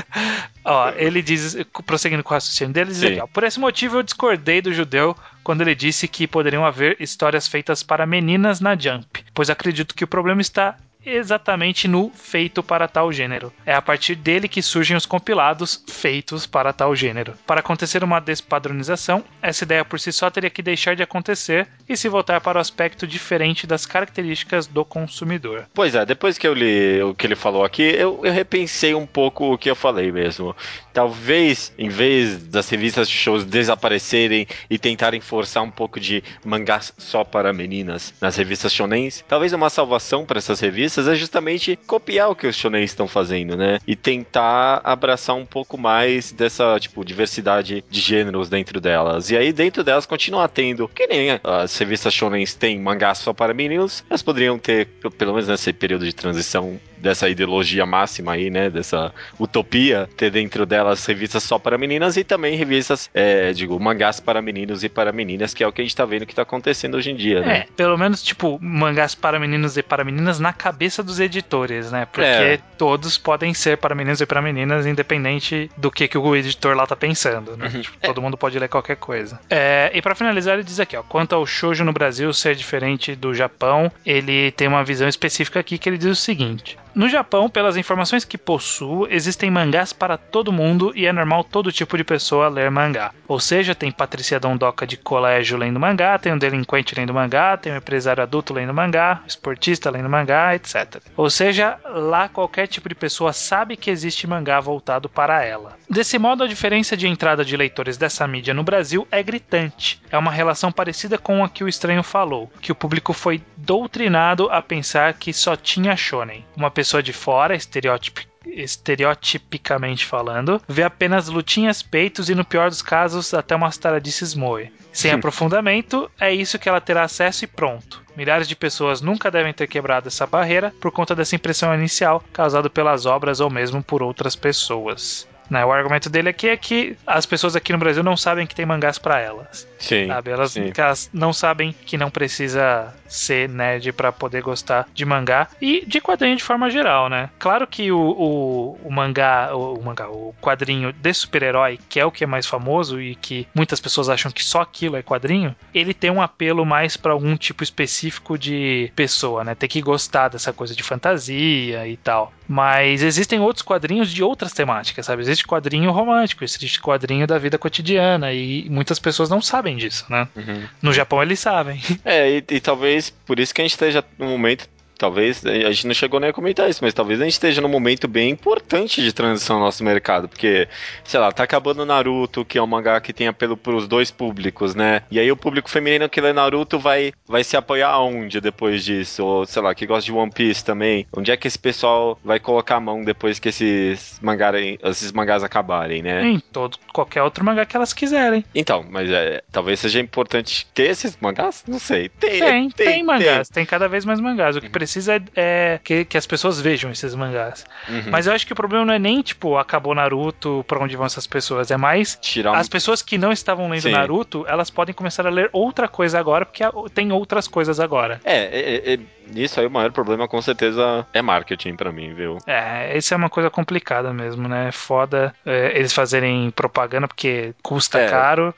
(laughs) ó, ele diz, prosseguindo com o raciocínio dele, diz aqui, ó, por esse motivo eu discordei do judeu quando ele disse que poderiam haver histórias feitas para meninas na Jump, pois acredito que o problema está exatamente no feito para tal gênero. É a partir dele que surgem os compilados feitos para tal gênero. Para acontecer uma despadronização, essa ideia por si só teria que deixar de acontecer e se voltar para o aspecto diferente das características do consumidor. Pois é, depois que eu li o que ele falou aqui, eu, eu repensei um pouco o que eu falei mesmo. Talvez, em vez das revistas de shows desaparecerem e tentarem forçar um pouco de mangás só para meninas nas revistas shonens, talvez uma salvação para essas revistas é justamente copiar o que os shonen estão fazendo, né? E tentar abraçar um pouco mais dessa, tipo, diversidade de gêneros dentro delas. E aí, dentro delas, continuar tendo, que nem as revistas shonen têm mangás só para meninos, elas poderiam ter, pelo menos nesse período de transição, dessa ideologia máxima aí, né? Dessa utopia, ter dentro delas revistas só para meninas e também revistas, é, digo, mangás para meninos e para meninas, que é o que a gente tá vendo que tá acontecendo hoje em dia, né? É, pelo menos, tipo, mangás para meninos e para meninas na cabeça dos editores, né? Porque é. todos podem ser para meninos e para meninas, independente do que, que o editor lá tá pensando, né? Uhum. Tipo, todo mundo pode ler qualquer coisa. É, e para finalizar, ele diz aqui, ó, quanto ao shoujo no Brasil ser diferente do Japão, ele tem uma visão específica aqui que ele diz o seguinte: no Japão, pelas informações que possuo, existem mangás para todo mundo e é normal todo tipo de pessoa ler mangá. Ou seja, tem Patrícia Dondoca de colégio lendo mangá, tem um delinquente lendo mangá, tem um empresário adulto lendo mangá, esportista lendo mangá, etc. Ou seja, lá qualquer tipo de pessoa sabe que existe mangá voltado para ela. Desse modo, a diferença de entrada de leitores dessa mídia no Brasil é gritante. É uma relação parecida com a que o estranho falou, que o público foi doutrinado a pensar que só tinha shonen. Uma pessoa pessoa de fora, estereotipicamente falando, vê apenas lutinhas, peitos e, no pior dos casos, até umas taradices moe. Sem aprofundamento, é isso que ela terá acesso e pronto. Milhares de pessoas nunca devem ter quebrado essa barreira por conta dessa impressão inicial causada pelas obras ou mesmo por outras pessoas. Né? O argumento dele aqui é que as pessoas aqui no Brasil não sabem que tem mangás para elas. Sim. Sabe? Elas, sim. elas não sabem que não precisa ser nerd para poder gostar de mangá e de quadrinho de forma geral, né? Claro que o, o, o mangá, o, o, mangá, o quadrinho de super-herói, que é o que é mais famoso e que muitas pessoas acham que só aquilo é quadrinho, ele tem um apelo mais para algum tipo específico de pessoa, né? Tem que gostar dessa coisa de fantasia e tal. Mas existem outros quadrinhos de outras temáticas, sabe? Existe quadrinho romântico, existe quadrinho da vida cotidiana e muitas pessoas não sabem disso, né? Uhum. No Japão eles sabem. É, e, e talvez por isso que a gente esteja no momento talvez, a gente não chegou nem a comentar isso, mas talvez a gente esteja num momento bem importante de transição no nosso mercado, porque, sei lá, tá acabando Naruto, que é um mangá que tem apelo pros dois públicos, né? E aí o público feminino que lê Naruto vai, vai se apoiar aonde depois disso? Ou, sei lá, que gosta de One Piece também. Onde é que esse pessoal vai colocar a mão depois que esses, mangarem, esses mangás acabarem, né? Em todo, qualquer outro mangá que elas quiserem. Então, mas é, talvez seja importante ter esses mangás? Não sei. Tem, tem, tem, tem mangás, tem. tem cada vez mais mangás. O que uhum precisa é, é que, que, as pessoas vejam esses mangás. Uhum. Mas eu acho que o problema não é nem, tipo, acabou Naruto, pra onde vão essas pessoas. É mais Tirar um... as pessoas que não estavam lendo Sim. Naruto, elas podem começar a ler outra coisa agora, porque tem outras coisas agora. É, é, é isso aí o maior problema com certeza é marketing para mim, viu? É, isso é uma coisa complicada mesmo, né? Foda é, eles fazerem propaganda porque custa é, caro,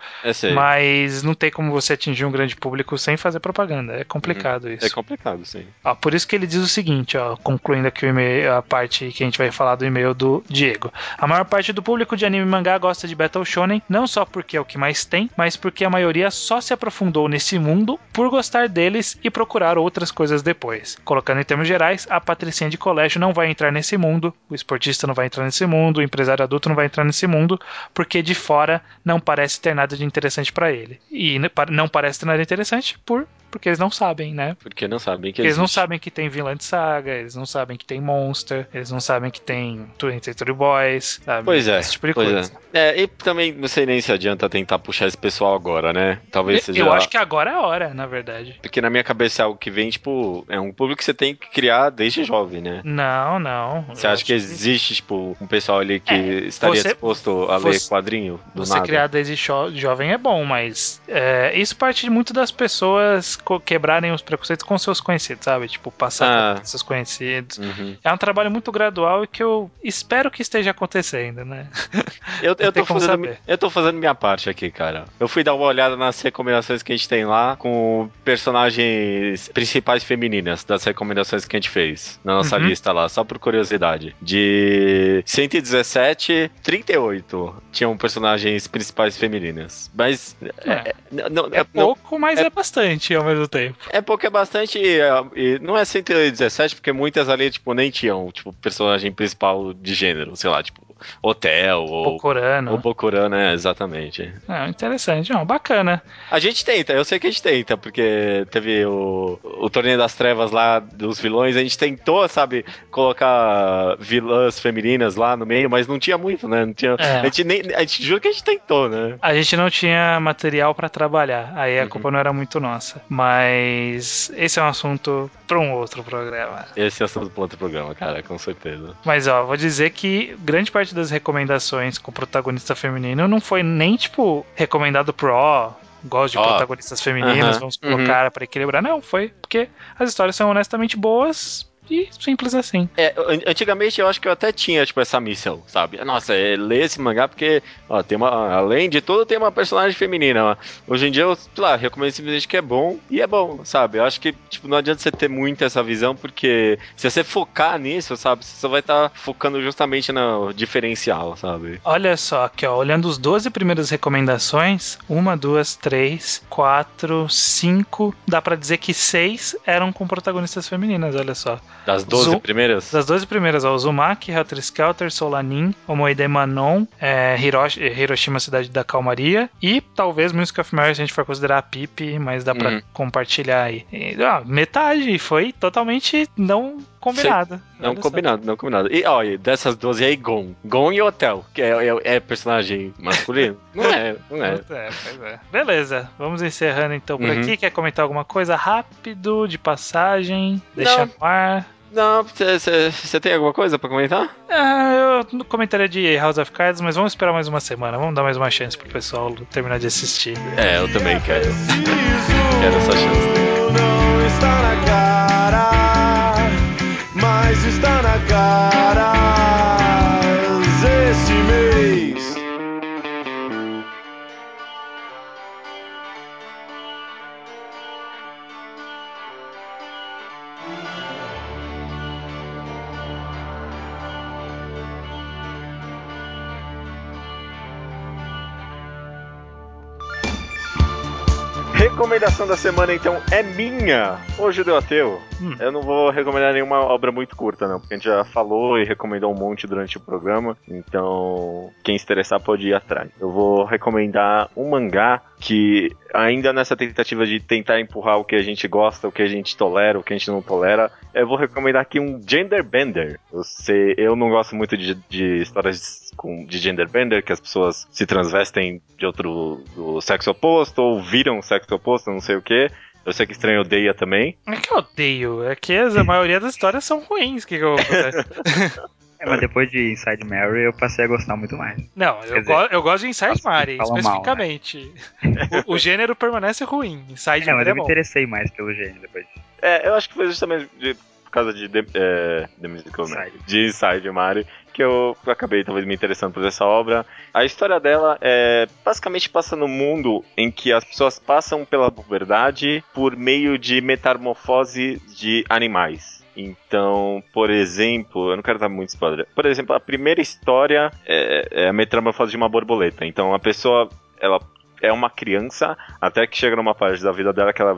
mas não tem como você atingir um grande público sem fazer propaganda. É complicado uhum. isso. É complicado, sim. Ó, por isso que ele diz o seguinte, ó, concluindo aqui e-mail, a parte que a gente vai falar do e-mail do Diego. A maior parte do público de anime e mangá gosta de Battle Shonen, não só porque é o que mais tem, mas porque a maioria só se aprofundou nesse mundo por gostar deles e procurar outras coisas depois. Colocando em termos gerais, a patricinha de colégio não vai entrar nesse mundo, o esportista não vai entrar nesse mundo, o empresário adulto não vai entrar nesse mundo, porque de fora não parece ter nada de interessante para ele. E não parece ter nada interessante por porque eles não sabem, né? Porque não sabem que eles não sabem que tem vilã de saga, eles não sabem que tem Monster, eles não sabem que tem Twin Century Boys, sabe? Pois é. Esse tipo de coisa. É. é. e também não sei nem se adianta tentar puxar esse pessoal agora, né? Talvez seja. Eu acho que agora é a hora, na verdade. Porque na minha cabeça é algo que vem, tipo, é um público que você tem que criar desde jovem, né? Não, não. Você acha que existe, tipo, um pessoal ali que é, estaria você, disposto a ler quadrinho do você nada? Você criar desde jovem é bom, mas é, isso parte muito das pessoas quebrarem os preconceitos com seus conhecidos, sabe? Tipo, passar ah. seus conhecidos. Uhum. É um trabalho muito gradual e que eu espero que esteja acontecendo, né? (laughs) Eu, eu, tô fazendo, eu tô fazendo minha parte aqui, cara. Eu fui dar uma olhada nas recomendações que a gente tem lá com personagens principais femininas das recomendações que a gente fez na nossa uhum. lista lá, só por curiosidade. De 117, 38 tinham personagens principais femininas. Mas. É, é, não, é pouco, não, mas é, é, bastante ao mesmo tempo. É pouco, é bastante. E não é 117, porque muitas ali, tipo, nem tinham, tipo, personagem principal de gênero, sei lá, tipo, hotel ou. Bokurano. Ou Bokurano, é, exatamente. É, interessante, não, bacana. A gente tenta, eu sei que a gente tenta, porque teve o, o Torneio das Trevas lá dos vilões, a gente tentou, sabe, colocar vilãs femininas lá no meio, mas não tinha muito, né? Não tinha, é. a, gente nem, a gente jura que a gente tentou, né? A gente não tinha material para trabalhar, aí a uhum. culpa não era muito nossa. Mas esse é um assunto para um outro programa. Esse é um assunto para outro programa, cara, com certeza. Mas ó, vou dizer que grande parte das recomendações com protagonista feminino não foi nem, tipo, recomendado pro ó, gosto de oh. protagonistas femininas, uh -huh. vamos colocar uh -huh. para equilibrar. Não, foi porque as histórias são honestamente boas e simples assim. É, antigamente eu acho que eu até tinha, tipo, essa missão, sabe? Nossa, é ler esse mangá porque, ó, tem uma. Além de tudo, tem uma personagem feminina. Hoje em dia eu, sei lá, recomendo simplesmente que é bom e é bom, sabe? Eu acho que, tipo, não adianta você ter muito essa visão, porque se você focar nisso, sabe, você só vai estar tá focando justamente no diferencial, sabe? Olha só, aqui, ó, olhando os 12 primeiras recomendações, uma, duas, três, quatro, cinco, dá para dizer que seis eram com protagonistas femininas, olha só. Das 12 primeiras? Das 12 primeiras, ó. Uzumaki, Helter Skelter, Solanin, Omoide Manon, é, Hiroshi, Hiroshima Cidade da Calmaria e talvez Music of Mary, se a gente for considerar a Pip, mas dá pra uhum. compartilhar aí. E, ó, metade foi totalmente não combinado. Não combinado, não combinado. E olha, dessas 12 aí, Gon. Gon e Hotel, que é, é, é personagem masculino. (laughs) não é, não é. é, pois é. Beleza, vamos encerrando então por uhum. aqui. Quer comentar alguma coisa rápido, de passagem? Deixa no ar. Não, você tem alguma coisa pra comentar? Ah, eu comentaria de House of Cards, mas vamos esperar mais uma semana. Vamos dar mais uma chance pro pessoal terminar de assistir. É, eu também quero. quero essa chance. Não está na cara, mas está na cara. Recomendação da semana, então, é minha. Ô, Judeu Ateu, hum. eu não vou recomendar nenhuma obra muito curta, não, porque a gente já falou e recomendou um monte durante o programa, então quem se interessar pode ir atrás. Eu vou recomendar um mangá que, ainda nessa tentativa de tentar empurrar o que a gente gosta, o que a gente tolera, o que a gente não tolera, eu vou recomendar aqui um Gender Bender. Eu, sei, eu não gosto muito de, de histórias com, de gender bender, que as pessoas se transvestem de outro do sexo oposto ou viram sexo oposto, não sei o que. Eu sei que estranho odeia também. É que eu odeio, é que a maioria das histórias são ruins, que, que eu (laughs) É, mas depois de Inside Mary eu passei a gostar muito mais. Não, eu, go eu, gosto de Inside Mary, especificamente. Mal, né? o, o, gênero permanece ruim. Inside é, mas eu é me interessei mais pelo gênero depois disso. É, eu acho que foi justamente de, por causa de The, é, né? De Inside Mary, que eu acabei talvez me interessando por essa obra. A história dela é basicamente passa no mundo em que as pessoas passam pela puberdade por meio de metamorfose de animais. Então, por exemplo, eu não quero dar muito spoiler. Por exemplo, a primeira história é, é a metamorfose de uma borboleta. Então, a pessoa, ela é uma criança até que chega numa parte da vida dela que ela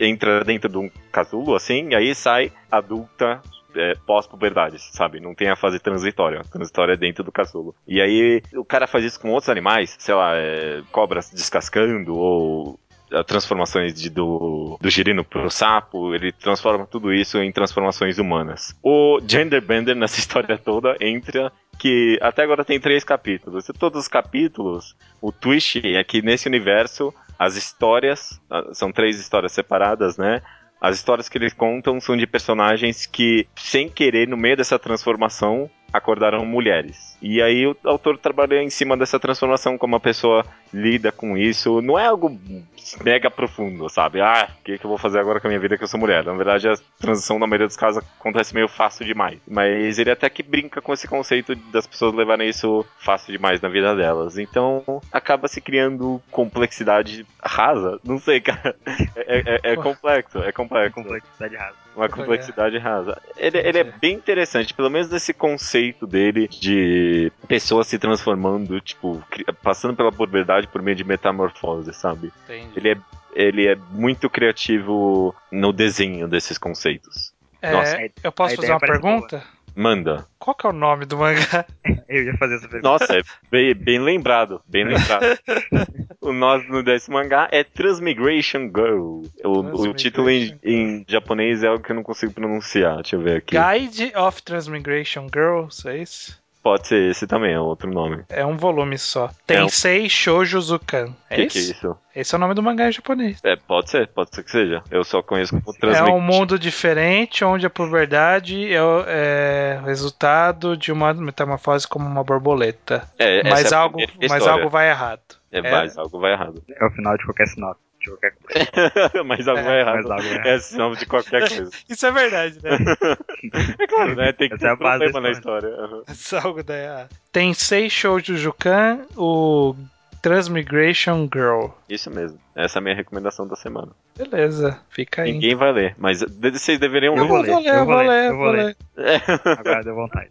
entra dentro de um casulo, assim, e aí sai adulta é, pós-puberdade, sabe? Não tem a fase transitória. A transitória é dentro do casulo. E aí o cara faz isso com outros animais, sei lá, é, cobras descascando ou transformações de, do, do girino pro sapo, ele transforma tudo isso em transformações humanas. O Genderbender nessa (laughs) história toda entra que até agora tem três capítulos. E todos os capítulos, o twist é que nesse universo as histórias, ah, são três histórias separadas, né? As histórias que eles contam são de personagens que, sem querer, no meio dessa transformação, acordaram mulheres. E aí o autor trabalha em cima dessa transformação, como a pessoa lida com isso. Não é algo mega profundo, sabe? Ah, o que, que eu vou fazer agora com a minha vida que eu sou mulher? Na verdade, a transição na maioria dos casos acontece meio fácil demais. Mas ele até que brinca com esse conceito das pessoas levarem isso fácil demais na vida delas. Então acaba se criando complexidade rasa. Não sei, cara. É, é, é complexo, é complexo. Complexidade rasa. Uma complexidade rasa. Ele, ele é bem interessante, pelo menos nesse conceito dele de pessoas se transformando, tipo, passando pela puberdade por meio de metamorfose, sabe? Entendi. Ele é, ele é muito criativo no desenho desses conceitos. É, Nossa, eu posso fazer uma pergunta? Manda. Qual que é o nome do mangá? (laughs) Eu ia fazer essa pergunta. Nossa, é bem, bem lembrado, bem lembrado. (laughs) o nome no desse mangá é Transmigration Girl. O, o título em, em japonês é algo que eu não consigo pronunciar. Deixa eu ver aqui. Guide of Transmigration Girls, é isso? Pode ser esse também, é outro nome. É um volume só. Tensei Shoujo Zukan. É que isso? que é isso? Esse é o nome do mangá em japonês. É, pode ser, pode ser que seja. Eu só conheço como É Transmigration. um mundo diferente onde a puberdade é o é o resultado de uma metamorfose como uma borboleta. É, mas é algo, mas algo vai errado. É, é- mas algo vai errado. É o final de qualquer sinopse. De qualquer coisa. (laughs) mas algo É, vai errado. errado. É sinal de qualquer (laughs) coisa. Isso é verdade, né? (laughs) É claro, né? Tem que Essa é ter base da problema na história. Uhum. Algo dá errado. Tensei Shoujo Zukan, o Transmigration Girl. Isso mesmo. Essa é a minha recomendação da semana. Beleza, fica aí. Ninguém vai ler, mas vocês deveriam Eu ler. vou ler, eu vou ler, eu vou ler. É, Agora deu vontade.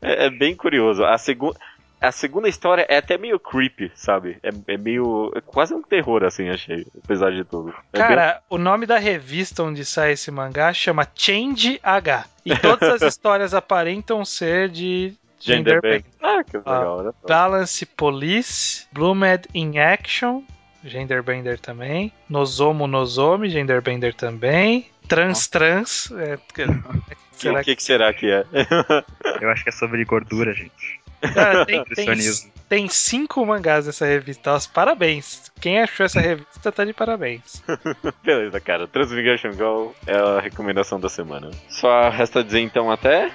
é bem curioso. A segunda. A segunda história é até meio creepy, sabe? É, é meio. É quase um terror, assim, achei. Apesar de tudo. É bem- Cara, o nome da revista onde sai esse mangá chama Change H. E todas as (laughs) histórias aparentam ser de Gender bend. Ah, que legal, só. Balance Police, Bloomed in Action, Genderbender também, Nozomo Nozomi, Genderbender também, Trans Trans, é, que- (laughs) será o que, que será que é? Eu acho que é sobre gordura, gente. Cara, tem, tem, tem cinco mangás nessa revista. Nossa, parabéns. Quem achou essa revista tá de parabéns. (laughs) Beleza, cara. Transmigration Go é a recomendação da semana. Só resta dizer então até.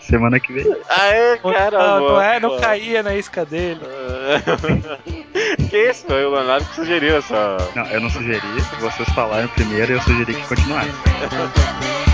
Semana que vem. Aê, caramba! não, não, é, não caía na isca dele. (laughs) que isso? Foi o Leonardo que sugeriu essa. Não, eu não sugeri. Vocês falaram primeiro e eu sugeri que continuasse. (laughs)